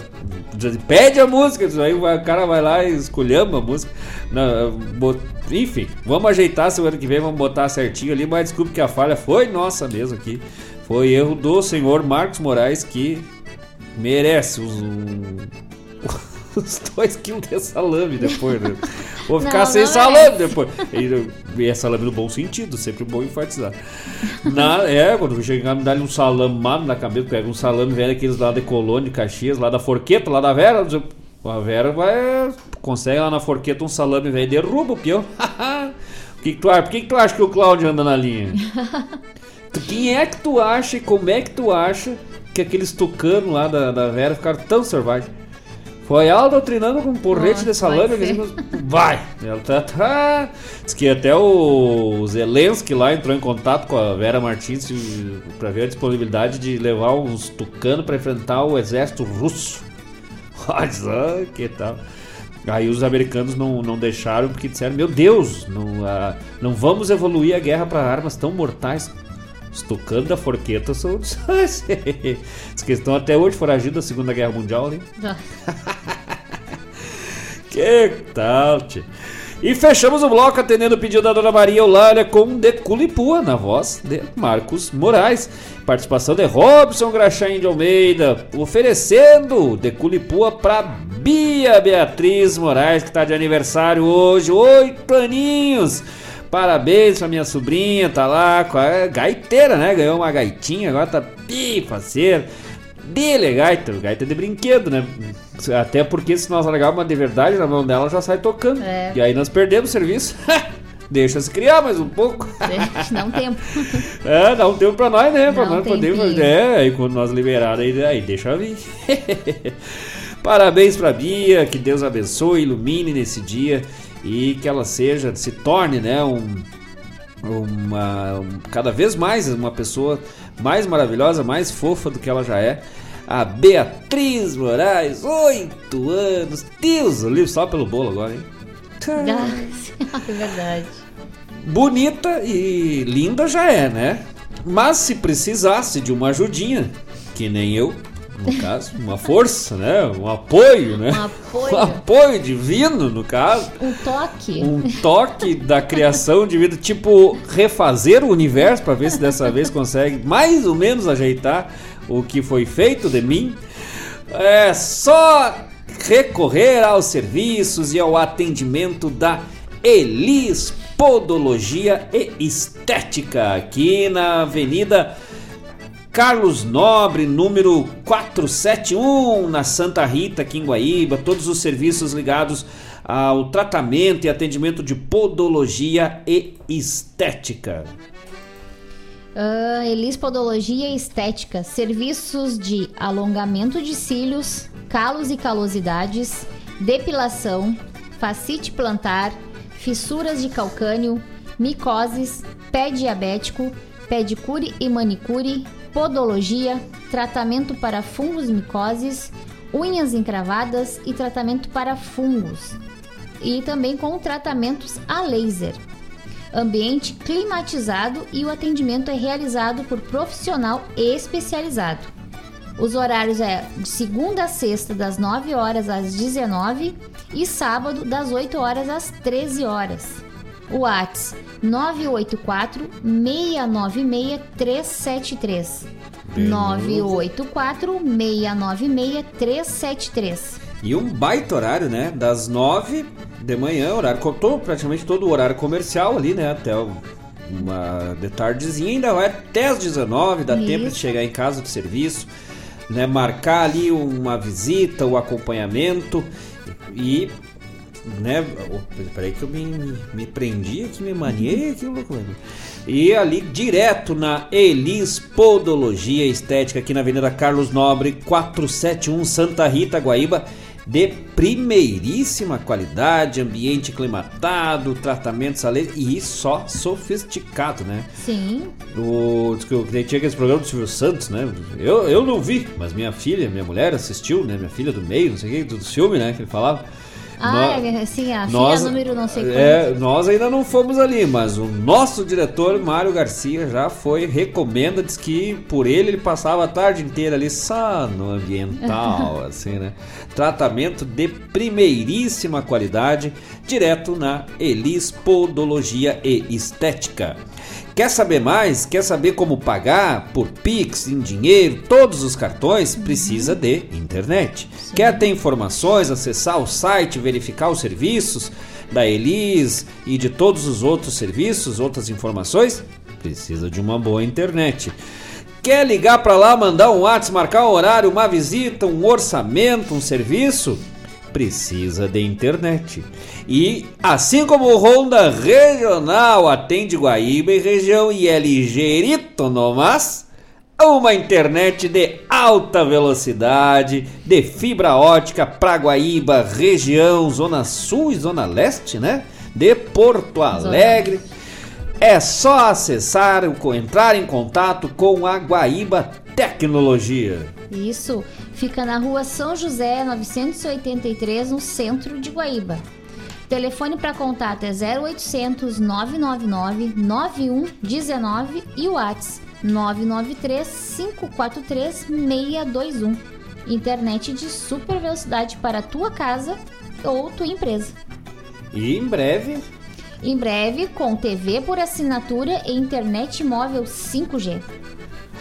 Pede a música, aí o cara vai lá e escolhama a música. Não, bot- enfim, vamos ajeitar semana que vem, vamos botar certinho ali, mas desculpe que a falha foi nossa mesmo aqui. Foi erro do senhor Marcos Moraes que merece os, os dois quilos de salame depois, né? Vou ficar Não, sem não salame depois. E, é salame no bom sentido, sempre bom enfatizar. Na, é, quando chegar me dar um salamado na cabeça, pega um salame velho, aqueles lá de Colônia, de Caxias, lá da Forqueta, lá da Vera. A Vera vai. Consegue lá na Forqueta um salame velho, derruba o peão. O que, que tu acha? Por que, que tu acha que o Cláudio anda na linha? Quem é que tu acha e como é que tu acha que aqueles tucanos lá da, da Vera ficaram tão selvagens? Foi ela doutrinando com um porrete Nossa, de salame. vai aqueles- Vai! Ela tá, tá. Diz que até o Zelensky lá entrou em contato com a Vera Martins pra ver a disponibilidade de levar uns tucanos pra enfrentar o exército russo. Olha que tal. Aí os americanos não, não deixaram porque disseram: Meu Deus, não, ah, não vamos evoluir a guerra para armas tão mortais. Os tucanos da forqueta são. Diz que estão até hoje foragidos da Segunda Guerra Mundial ali. Que tal, tchê? E fechamos o bloco atendendo o pedido da Dona Maria Eulália com De Culipua, na voz de Marcos Moraes. Participação de Robson Graxaim de Almeida, oferecendo De Culipua pra Bia Beatriz Moraes, que tá de aniversário hoje, oito aninhos. Parabéns pra minha sobrinha, tá lá com a gaiteira, né? Ganhou uma gaitinha, agora tá pifaceira. Dele, gaita, gaita de brinquedo, né? Até porque se nós largar uma de verdade na mão dela, já sai tocando. É. E aí nós perdemos o serviço. Deixa se criar mais um pouco. Dá um tempo. É, dá um tempo pra nós, né? Pra Dá um nós podermos. tempinho. É, aí quando nós liberar, aí, aí deixa vir. Parabéns pra Bia, que Deus abençoe, ilumine nesse dia e que ela seja, se torne, né, um, uma, um- cada vez mais uma pessoa mais maravilhosa, mais fofa do que ela já é. A Beatriz Moraes, oito anos, Deus, eu livro só pelo bolo agora, hein? é verdade. Bonita e linda já é, né? Mas se precisasse de uma ajudinha, que nem eu, no caso, uma força, né? Um apoio, né? Um apoio. Um apoio divino, no caso. Um toque. Um toque da criação de vida, tipo refazer o universo para ver se dessa vez consegue mais ou menos ajeitar o que foi feito de mim. É só recorrer aos serviços e ao atendimento da Elis Podologia e Estética aqui na Avenida Carlos Nobre, número 471, na Santa Rita, aqui em Guaíba. Todos os serviços ligados ao tratamento e atendimento de podologia e estética. Ah, Elis Podologia e Estética, serviços de alongamento de cílios, calos e calosidades, depilação, facite plantar, fissuras de calcânio, micoses, pé diabético, pedicure e manicure, podologia, tratamento para fungos micoses, unhas encravadas e tratamento para fungos. E também com tratamentos a laser ambiente climatizado e o atendimento é realizado por profissional especializado. Os horários é de segunda a sexta, das 9 horas às 19 e sábado, das 8 horas às 13 horas. O Whats 984 696 373. 984 696 373. E um baita horário, né? Das 9 de manhã, horário, co- todo, praticamente todo o horário comercial ali, né? Até uma de tardezinha, ainda vai até as 19, dá tempo de Isso. chegar em casa do serviço, né? Marcar ali uma visita, o acompanhamento e. Né? Peraí que eu me, me, me prendi aqui, me maniei aqui, louco. velho. E ali direto na Elis Podologia Estética, aqui na Avenida Carlos Nobre, 471 Santa Rita, Guaíba, de primeiríssima qualidade, ambiente climatado, tratamento saleiro e só sofisticado, né? Sim. O, que eu- tinha aqueles programas do Silvio Santos, né? Eu, eu não vi, mas minha filha, minha mulher assistiu, né? Minha filha do meio, não sei o que, do filme, né? Que ele falava. Ah, é, sim, a nós- número não sei quanto. é, nós ainda não fomos ali, mas o nosso diretor, Mário Garcia, já foi, recomenda, diz que por ele ele passava a tarde inteira ali só no ambiental, assim, né? Tratamento de primeiríssima qualidade, direto na Elis Podologia e Estética. Quer saber mais? Quer saber como pagar por Pix, em dinheiro, todos os cartões? Precisa de internet. Quer ter informações, acessar o site, verificar os serviços da Elis e de todos os outros serviços, outras informações? Precisa de uma boa internet. Quer ligar para lá, mandar um WhatsApp, marcar um horário, uma visita, um orçamento, um serviço? Precisa de internet. E assim como o Honda Regional atende Guaíba e região e é ligeirito no mas, uma internet de alta velocidade, de fibra ótica para Guaíba, região, zona sul e zona leste, né? De Porto Alegre. É só acessar, entrar em contato com a Guaíba Tecnologia. Isso, fica na rua São José 983, no centro de Guaíba. Telefone para contato é 0800 999 9119 e o WhatsApp 993 543 621. Internet de super velocidade para tua casa ou tua empresa. E em breve em breve, com TV por assinatura e internet móvel 5G.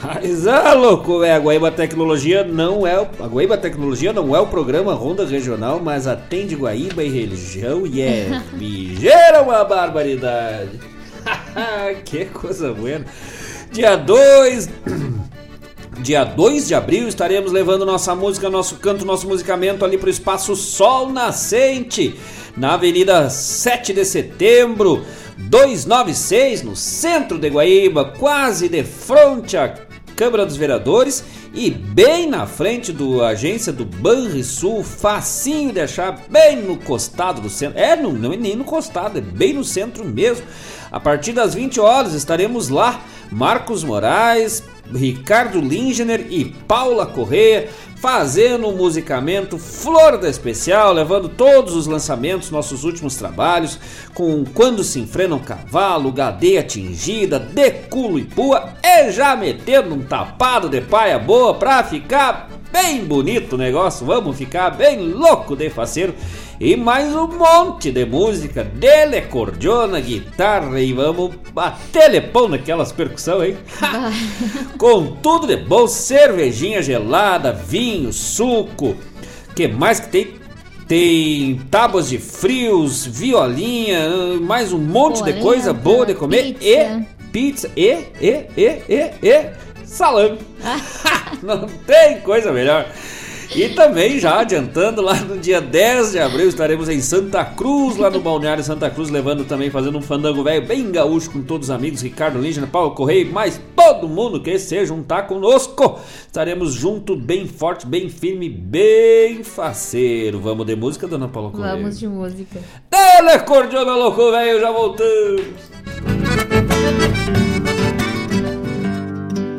Mas é louco, é, a Guaíba Tecnologia não é a Guaíba Tecnologia não é o programa Ronda Regional, mas atende Guaíba e religião e é ligeira uma barbaridade. que coisa boa. Dia 2 Dia 2 de abril estaremos levando nossa música, nosso canto, nosso musicamento ali pro espaço Sol Nascente na Avenida 7 de Setembro, 296, no centro de Guaíba, quase de frente à Câmara dos Vereadores e bem na frente da agência do Banrisul, facinho de achar, bem no costado do centro. É, não, não é nem no costado, é bem no centro mesmo. A partir das 20 horas estaremos lá, Marcos Moraes, Ricardo Lingener e Paula Correia fazendo um musicamento flor da especial, levando todos os lançamentos, nossos últimos trabalhos, com Quando se enfrena um cavalo, Gadeia atingida, Deculo e Pua, e já metendo um tapado de paia boa pra ficar bem bonito o negócio, vamos ficar bem louco de faceiro e mais um monte de música dele, cordiona, guitarra e vamos bater pão naquelas percussão, hein? Com tudo de bom, cervejinha gelada, vinho, suco, que mais que tem? Tem tábuas de frios, violinha, mais um monte Polenta, de coisa boa de comer pizza. e pizza e e e e, e salame. Não tem coisa melhor. E também, já adiantando, lá no dia 10 de abril estaremos em Santa Cruz, lá no Balneário Santa Cruz, levando também, fazendo um fandango velho bem gaúcho com todos os amigos, Ricardo Lingena, Paulo Correia, mais todo mundo que se juntar conosco. Estaremos junto, bem forte, bem firme, bem faceiro. Vamos de música, dona Paula Correia? Vamos de música. Telecordiona louco velho, já voltamos.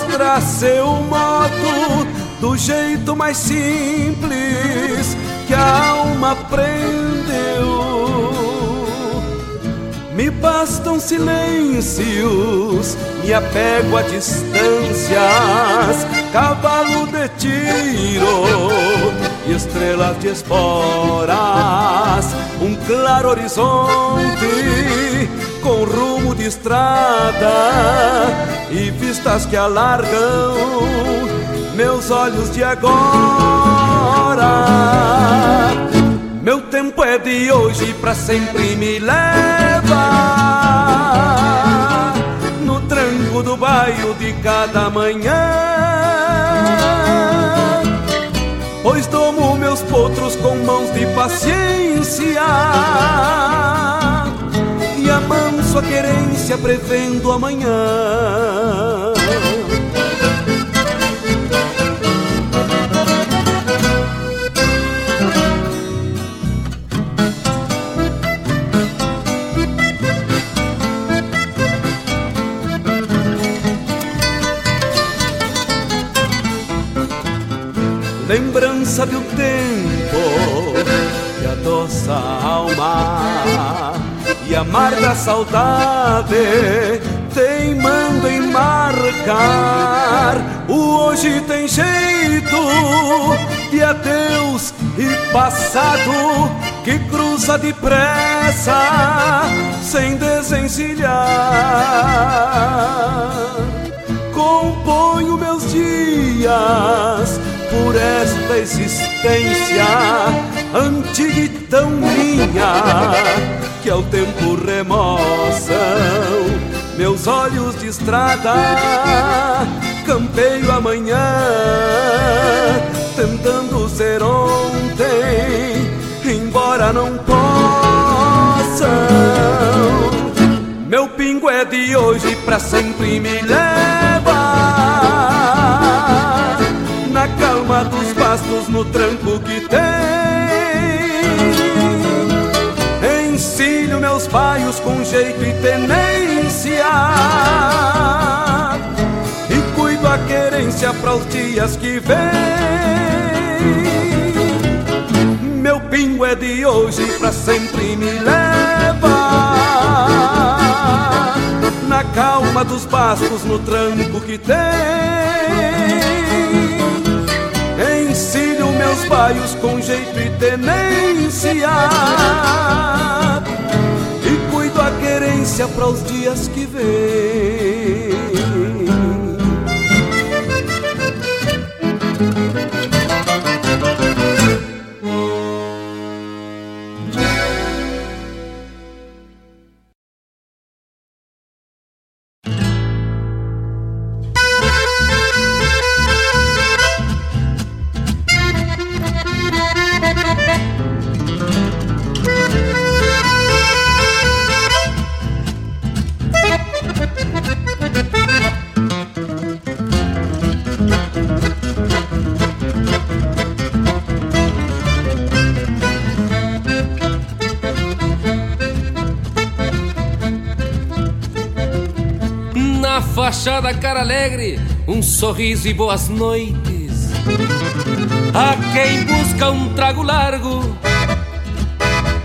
Mostra seu modo, do jeito mais simples que a alma aprendeu. Me bastam silêncios, me apego a distâncias, cavalo de tiro e estrelas de esporas, um claro horizonte com rumo de estrada e vistas que alargam meus olhos de agora. Meu tempo é de hoje para sempre me leva no tranco do bairro de cada manhã. Pois tomo meus potros com mãos de paciência mão faço a querência prevendo amanhã. lembrança do tempo que adoça a alma e amarga saudade teimando em marcar. O hoje tem jeito de adeus e passado que cruza depressa sem desencilhar. Componho meus dias por esta existência antiga e tão minha que ao tempo remoçam meus olhos de estrada. Campeio amanhã, tentando ser ontem, embora não possam. Meu pingo é de hoje, pra sempre me leva na calma dos pastos, no tranco que tem. Com jeito e tenência. E cuido a querência para os dias que vêm. Meu pingo é de hoje pra sempre me leva na calma dos pastos, no tranco que tem meus baios com jeito e tenência a querência para os dias que vêm fachada cara alegre, um sorriso e boas noites. A quem busca um trago largo,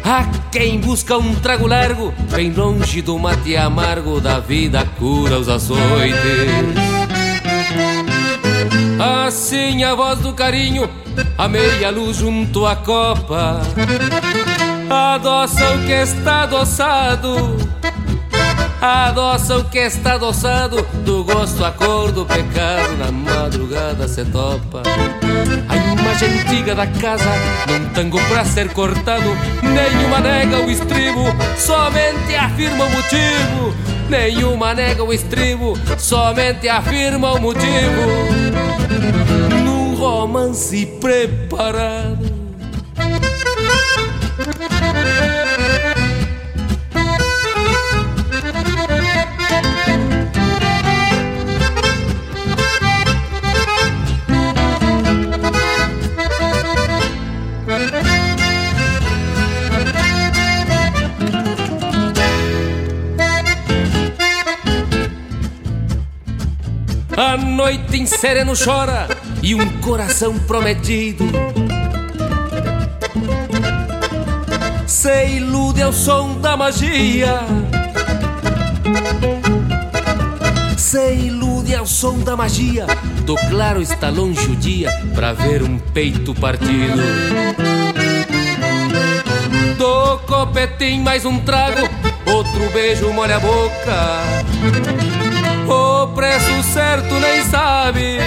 a quem busca um trago largo, bem longe do mate amargo da vida cura os açoites. Assim a voz do carinho, a meia luz junto à copa, adoça o que está adoçado Adoça o que está adoçado Do gosto a cor do pecado Na madrugada se topa. A imagem antiga da casa Num tango pra ser cortado Nenhuma nega o estribo Somente afirma o motivo. Nenhuma nega o estribo Somente afirma o motivo. Num romance preparado A noite em sereno chora e um coração prometido se ilude ao som da magia. Se ilude ao som da magia. Do claro está longe o dia pra ver um peito partido. Do copetim mais um trago, outro beijo molha a boca. O preço certo nem sabe.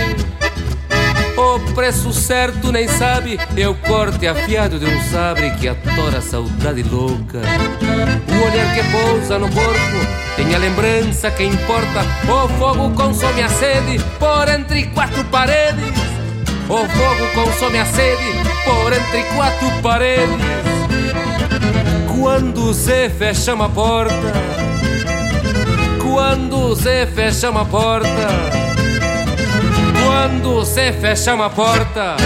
O preço certo nem sabe. Eu corte afiado de um sabre que atora a saudade louca. O olhar que pousa no corpo tem a lembrança que importa. O fogo consome a sede por entre quatro paredes. O fogo consome a sede por entre quatro paredes. Quando se fecha uma porta quando se fecha uma porta, quando se fecha uma porta.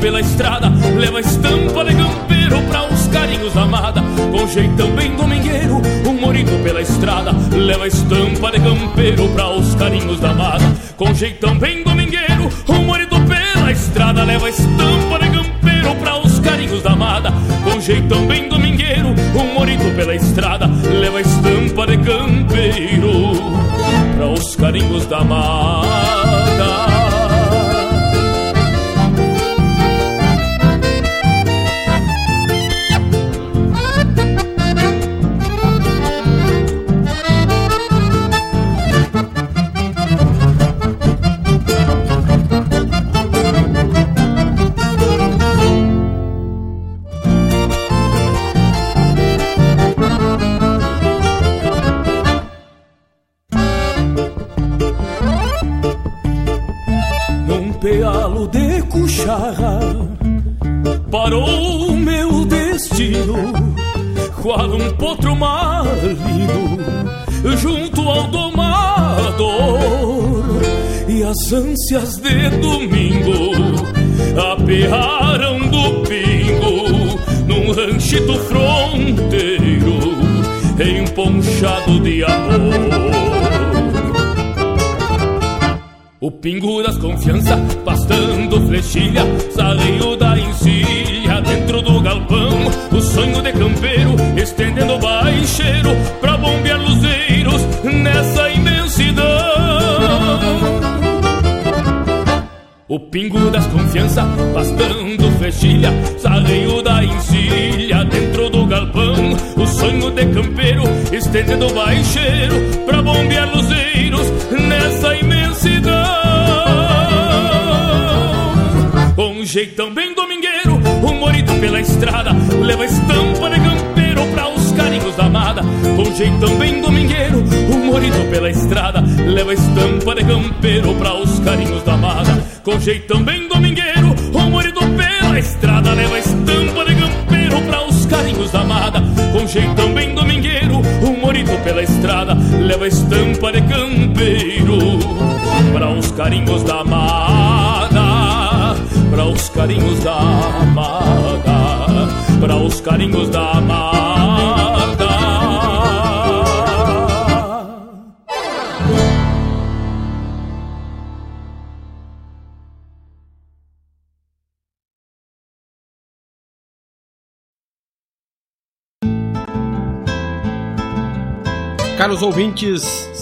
Pela estrada Leva estampa de campeiro Pra os carinhos da amada. Com jeitão bem domingueiro Um morito pela estrada Leva estampa de campeiro Pra os carinhos da amada. Com jeitão bem domingueiro Um morito pela estrada Leva estampa de campeiro Pra os carinhos da amada. Com jeitão bem domingueiro Um morito pela estrada Leva estampa de campeiro Pra os carinhos da amada As ânsias de domingo Apearam do pingo Num ranchito fronteiro Emponchado de amor. O pingo das confiança, pastando flechilha, saleio pingo das confiança, pastando flechilha, saleio da encilha dentro do galpão. O sonho de campeiro, estendendo baixeiro pra bombear luzeiros nessa imensidão. Um jeitão bem domingueiro, um morito pela estrada, leva estampa de campeiro pra os carinhos da amada. Um jeitão bem domingueiro, um morito pela estrada, leva estampa de campeiro pra os carinhos da amada. Com jeitão bem domingueiro, um morito pela estrada, leva estampa de campeiro pra os carinhos da amada. Com jeitão bem domingueiro, um morito pela estrada, leva estampa de campeiro pra os carinhos da amada para os carinhos da amada,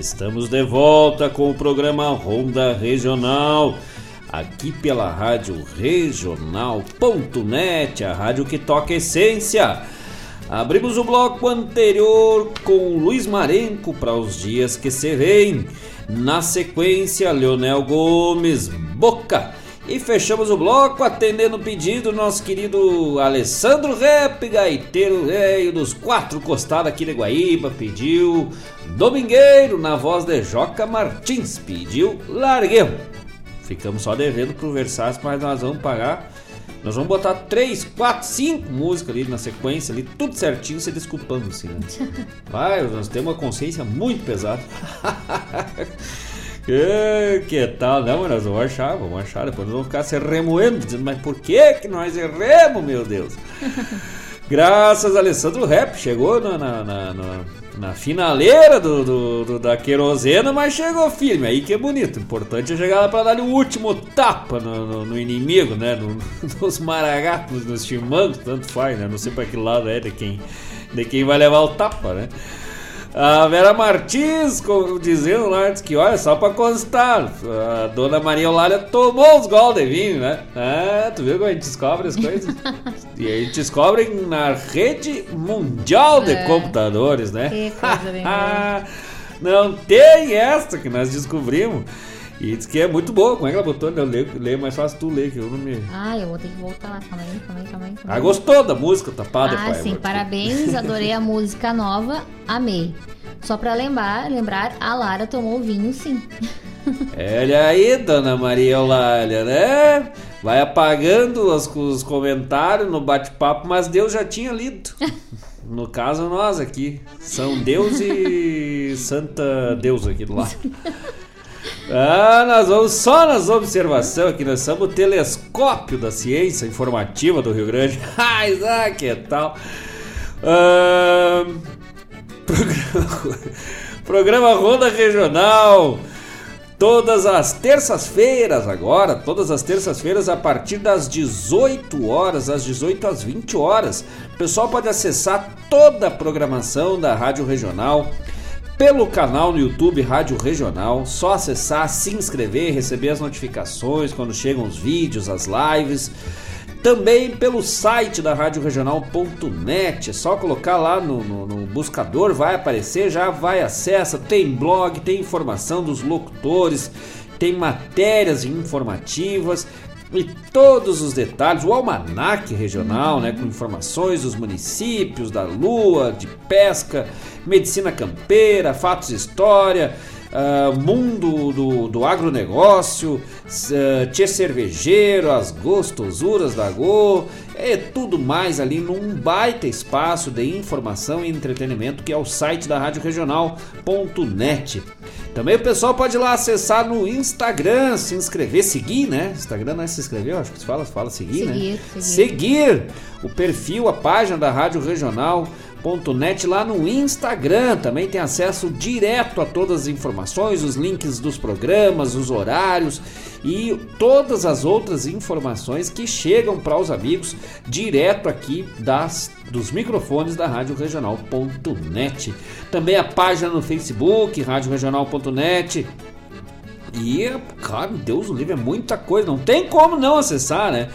Estamos de volta com o programa Ronda Regional, aqui pela rádio regional.net, a rádio que toca essência. Abrimos o bloco anterior com Luiz Marenco para os dias que se vêm. Na sequência, Leonel Gomes Boca. E fechamos o bloco atendendo o pedido do nosso querido Alessandro Rep, gaiteiro velho dos quatro costados aqui de Guaíba, pediu Domingueiro na voz de Joca Martins, pediu Largueu. Ficamos só devendo pro Versace, mas nós vamos pagar. Nós vamos botar três, quatro, cinco músicas ali na sequência, ali, tudo certinho, se desculpando, assim, né? Vai, nós temos uma consciência muito pesada. Que, tal? Não, nós vamos achar, vamos achar. Depois nós vamos ficar se remoendo, dizendo, mas por que que nós erremos, meu Deus? Graças a Alessandro Rap, chegou na, na, na, na, na finaleira do, do, do- da querosena, mas chegou firme. Aí que é bonito. O importante é chegar lá pra dar o último tapa no, no- no inimigo, né? No- nos maragatos, nos chimangos, tanto faz, né? Não sei pra que lado é de quem, de quem vai levar o tapa, né? A Vera Martins dizendo lá diz que, olha, só pra constar, a dona Maria Eulália tomou os gols de vinho, né? Ah, tu viu como a gente descobre as coisas? e a gente descobre na rede mundial de É. computadores, né? Que coisa bem. Não tem essa que nós descobrimos. E diz que é muito boa. Como é que ela botou? Eu leio, leio mais fácil tu ler, que eu não me. Ah, eu vou ter que voltar lá. Calma aí, calma aí, calma aí. calma Ah, aí. gostou da música tapada, Ah, pai? sim, parabéns, adorei a música nova, amei. Só pra lembrar, lembrar, a Lara tomou vinho sim. Olha aí, dona Maria Eulália, né? Vai apagando os, os comentários no bate-papo, mas Deus já tinha lido. No caso, nós aqui. São Deus e Santa Deus aqui do lado. Ah, nós vamos só nas observações aqui. Nós somos o telescópio da ciência informativa do Rio Grande. Ai, ah, que tal? Ah, programa, programa Ronda Regional. Todas as terças-feiras agora, todas as terças-feiras a partir das 18 horas, às 18 às 20 horas. O pessoal pode acessar toda a programação da Rádio Regional pelo canal no YouTube Rádio Regional. Só acessar, se inscrever, receber as notificações quando chegam os vídeos, as lives. Também pelo site da Rádio Regional.net, é só colocar lá no, no- no buscador, vai aparecer, já vai, acessa, tem blog, tem informação dos locutores, tem matérias informativas e todos os detalhes, o almanac regional, né, com informações dos municípios, da lua, de pesca, medicina campeira, fatos e história, ah, mundo do, do agronegócio, ah, tchê cervejeiro, as gostosuras da Go, é tudo mais ali num baita espaço de informação e entretenimento que é o site da Rádio Regional.net. Também o pessoal pode ir lá acessar no Instagram, se inscrever, seguir, né? Instagram não é se inscrever, acho que se fala, fala seguir, né? Seguir, seguir. Seguir o perfil, a página da Rádio Regional.net lá no Instagram. Também tem acesso direto a todas as informações, os links dos programas, os horários e todas as outras informações que chegam para os amigos direto aqui das dos microfones da Rádio Regional.net. Também a página no Facebook, Rádio Regional.net. E, cara, Deus o livre, é muita coisa, não tem como não acessar, né?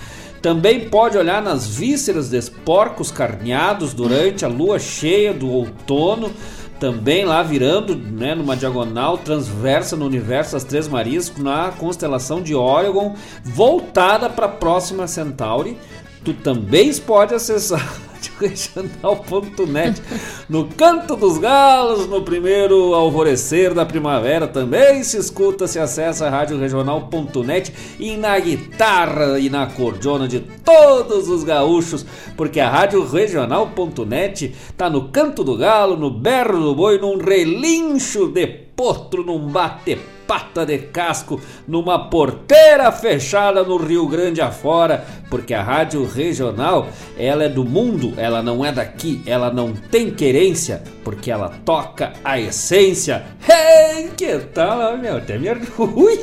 Também pode olhar nas vísceras dos porcos carneados durante a lua cheia do outono, também lá virando, né, numa diagonal transversa no universo das Três Marias, na constelação de Oregon, voltada para a próxima Centauri. Tu também pode acessar radioregional.net. No Canto dos Galos, no primeiro alvorecer da primavera, também se escuta, se acessa radioregional.net e na guitarra e na cordiona de todos os gaúchos, porque a radioregional.net tá no Canto do Galo, no berro do boi, num relincho de potro, num bate pata de casco numa porteira fechada no Rio Grande afora, porque a rádio regional, ela é do mundo, ela não é daqui, ela não tem querência, porque ela toca a essência. Hey, que tal, meu? Até me Ui,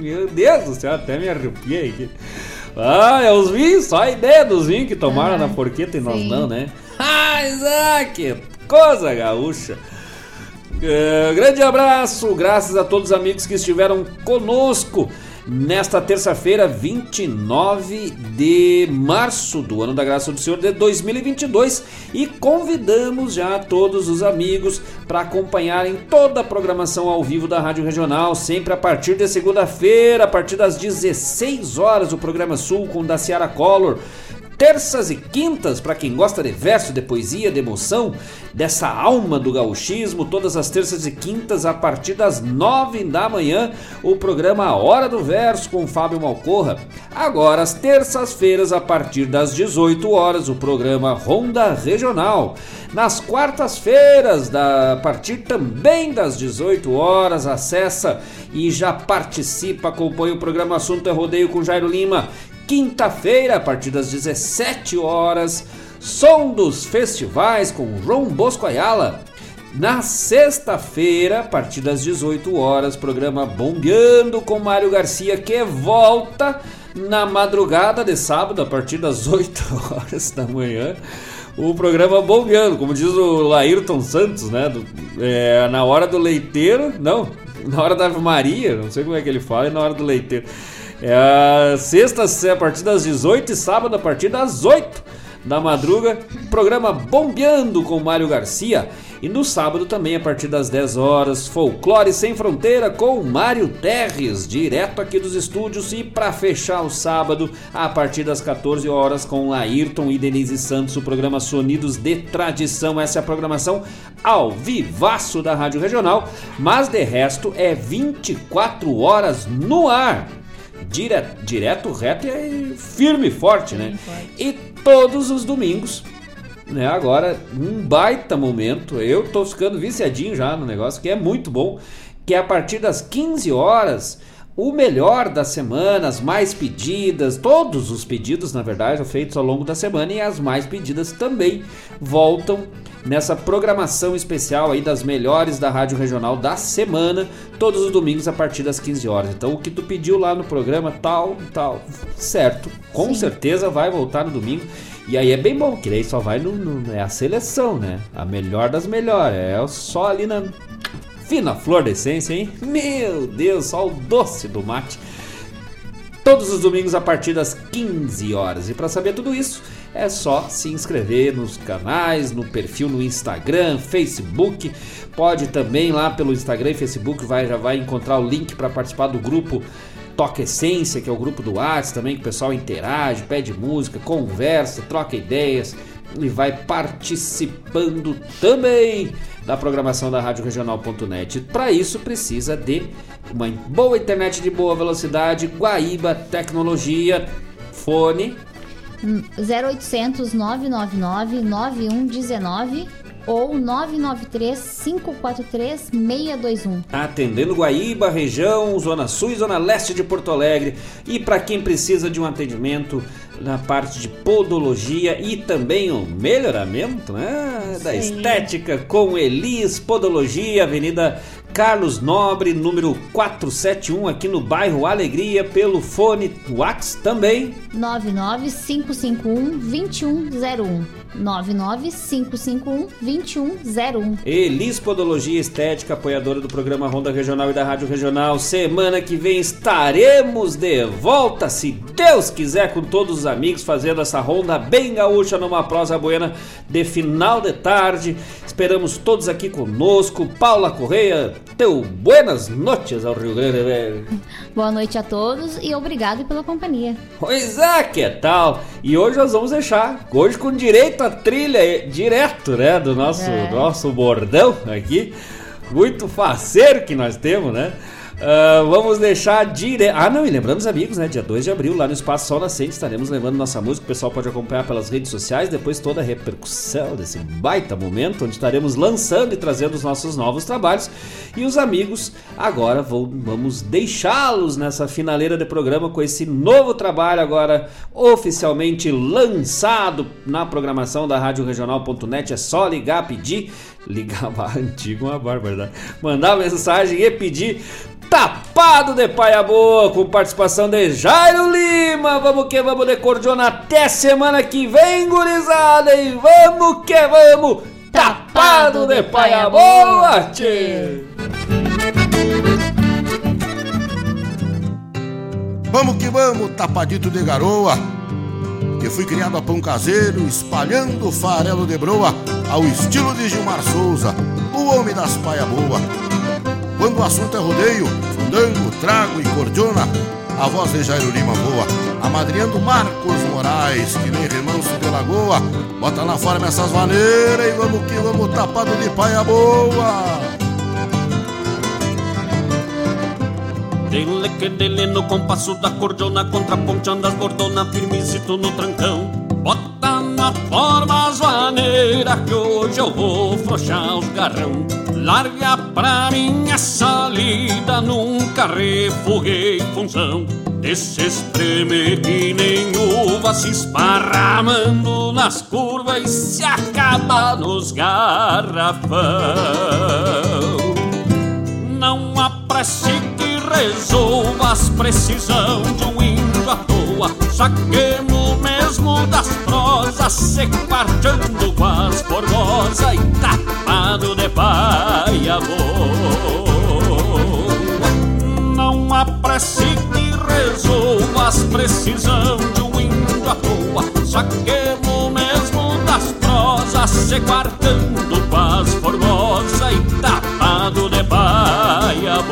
meu Deus do céu, até me arrepiei. Ah, é os vinhos, só a ideia dos vinhos que tomaram na porqueta e nós não, né? Ah, que coisa gaúcha. É, grande abraço, graças a todos os amigos que estiveram conosco nesta terça-feira, 29 de março do ano da graça do Senhor de 2022 e convidamos já todos os amigos para acompanharem toda a programação ao vivo da Rádio Regional, sempre a partir de segunda-feira, a partir das 16 horas, o programa Sul com Daciara Collor terças e quintas, para quem gosta de verso, de poesia, de emoção, dessa alma do gauchismo, todas as terças e quintas, a partir das nove da manhã, o programa Hora do Verso com Fábio Malcorra. Agora, às terças-feiras, a partir das 18 horas, o programa Ronda Regional. Nas quartas-feiras, a partir também das 18 horas, acessa e já participa, acompanha o programa Assunto é Rodeio com Jairo Lima Quinta-feira, a partir das 17 horas, Som dos Festivais com João Bosco Ayala. Na sexta-feira, a partir das 18 horas, programa Bombeando com Mário Garcia, que volta na madrugada de sábado, a partir das 8 horas da manhã. O programa Bombeando, como diz o Laírton Santos, né? Do, é, na hora do leiteiro, não, na hora da Ave Maria, não sei como é que ele fala, é na hora do leiteiro. É, sexta a partir das 18 e sábado a partir das 8 da madruga. Programa Bombeando com Mário Garcia. E no sábado também a partir das 10 horas, Folclore Sem Fronteira com Mário Terres, direto aqui dos estúdios. E para fechar o sábado, a partir das 14 horas, com Ayrton e Denise Santos, o programa Sonidos de Tradição. Essa é a programação ao vivaço da Rádio Regional, mas de resto é 24 horas no ar direto, direto, reto e firme e forte, né? E todos os domingos, né? Agora, um baita momento. Eu tô ficando viciadinho já no negócio, que é muito bom. Que é a partir das 15 horas, o melhor da semana, as mais pedidas, todos os pedidos, na verdade, feitos ao longo da semana e as mais pedidas também voltam nessa programação especial aí das melhores da Rádio Regional da semana, todos os domingos a partir das 15 horas. Então o que tu pediu lá no programa, tal, tal, certo, com Sim. certeza vai voltar no domingo. E aí é bem bom, que daí só vai no, no, é a seleção, né? A melhor das melhores. É só ali na fina flor de essência, hein? Meu Deus, só o doce do mate. Todos os domingos a partir das 15 horas. E para saber tudo isso, é só se inscrever nos canais, no perfil no Instagram, Facebook. Pode também lá pelo Instagram e Facebook vai, já vai encontrar o link para participar do grupo Toca Essência, que é o grupo do WhatsApp também, que o pessoal interage, pede música, conversa, troca ideias e vai participando também da programação da Rádio Regional.net. Para isso precisa de uma boa internet de boa velocidade, Guaíba Tecnologia, fone 0800 999 9119 ou 993 543 621. Atendendo Guaíba, região, Zona Sul e Zona Leste de Porto Alegre. E para quem precisa de um atendimento na parte de podologia e também o melhoramento né, da estética com Elis Podologia, Avenida Carlos Nobre, número 471, aqui no bairro Alegria, pelo fone Whats também. 99551-2101. 99551-2101. Elis Podologia Estética, apoiadora do programa Ronda Regional e da Rádio Regional. Semana que vem estaremos de volta, se Deus quiser, com todos os amigos, fazendo essa ronda bem gaúcha numa prosa buena de final de tarde Esperamos todos aqui conosco. Paula Correia, teu buenas noites ao Rio Grande Velho. Boa noite a todos e obrigado pela companhia. Pois é, que tal? E hoje nós vamos deixar, hoje com direito trilha direto, né, do nosso, é. nosso bordão aqui. Muito faceiro que nós temos, né? Uh, vamos deixar direto. Ah, não, e lembrando os amigos, né? Dia 2 de abril, lá no Espaço Sol Nascente, estaremos levando nossa música. O pessoal pode acompanhar pelas redes sociais. Depois toda a repercussão desse baita momento, onde estaremos lançando e trazendo os nossos novos trabalhos. E os amigos, agora vou, vamos deixá-los nessa finaleira de programa com esse novo trabalho, agora oficialmente lançado na programação da Rádio Regional.net. É só ligar, pedir. Ligava antigo uma bárbara. Mandar mensagem e pedir Tapado de Paia Boa, com participação de Jairo Lima. Vamos que vamos de cordiona até semana que vem, gurizada. E vamos que vamos, Tapado de Paia Boa, tchê. Vamos que vamos, tapadito de garoa. Que fui criado a pão caseiro, espalhando farelo de broa, ao estilo de Gilmar Souza, o homem das paia boa. Quando o assunto é rodeio, fandango, trago e cordiona, a voz de Jairo Lima voa, amadrinhando Marcos Moraes, que nem remanso de lagoa. Bota na forma essas maneiras e vamos que vamos tapado de paia boa. Dele que dele no compasso da cordiona, contraponteando as bordona, firmezito no trancão. Bota na forma as maneiras que hoje eu vou frouxar os garrão. Larga pra minha salida, nunca refuguei função. Desse espreme que nem uva se esparramando nas curvas e se acaba nos garrafão. Não prece que resolva as precisão de um índio à toa. Saquemos mesmo das prosas, se quartando com as e tapado de paia boa. Não há prece que resoas, precisão de um índio à toa, só que no mesmo das prosas, se quartando com as e tapado de paia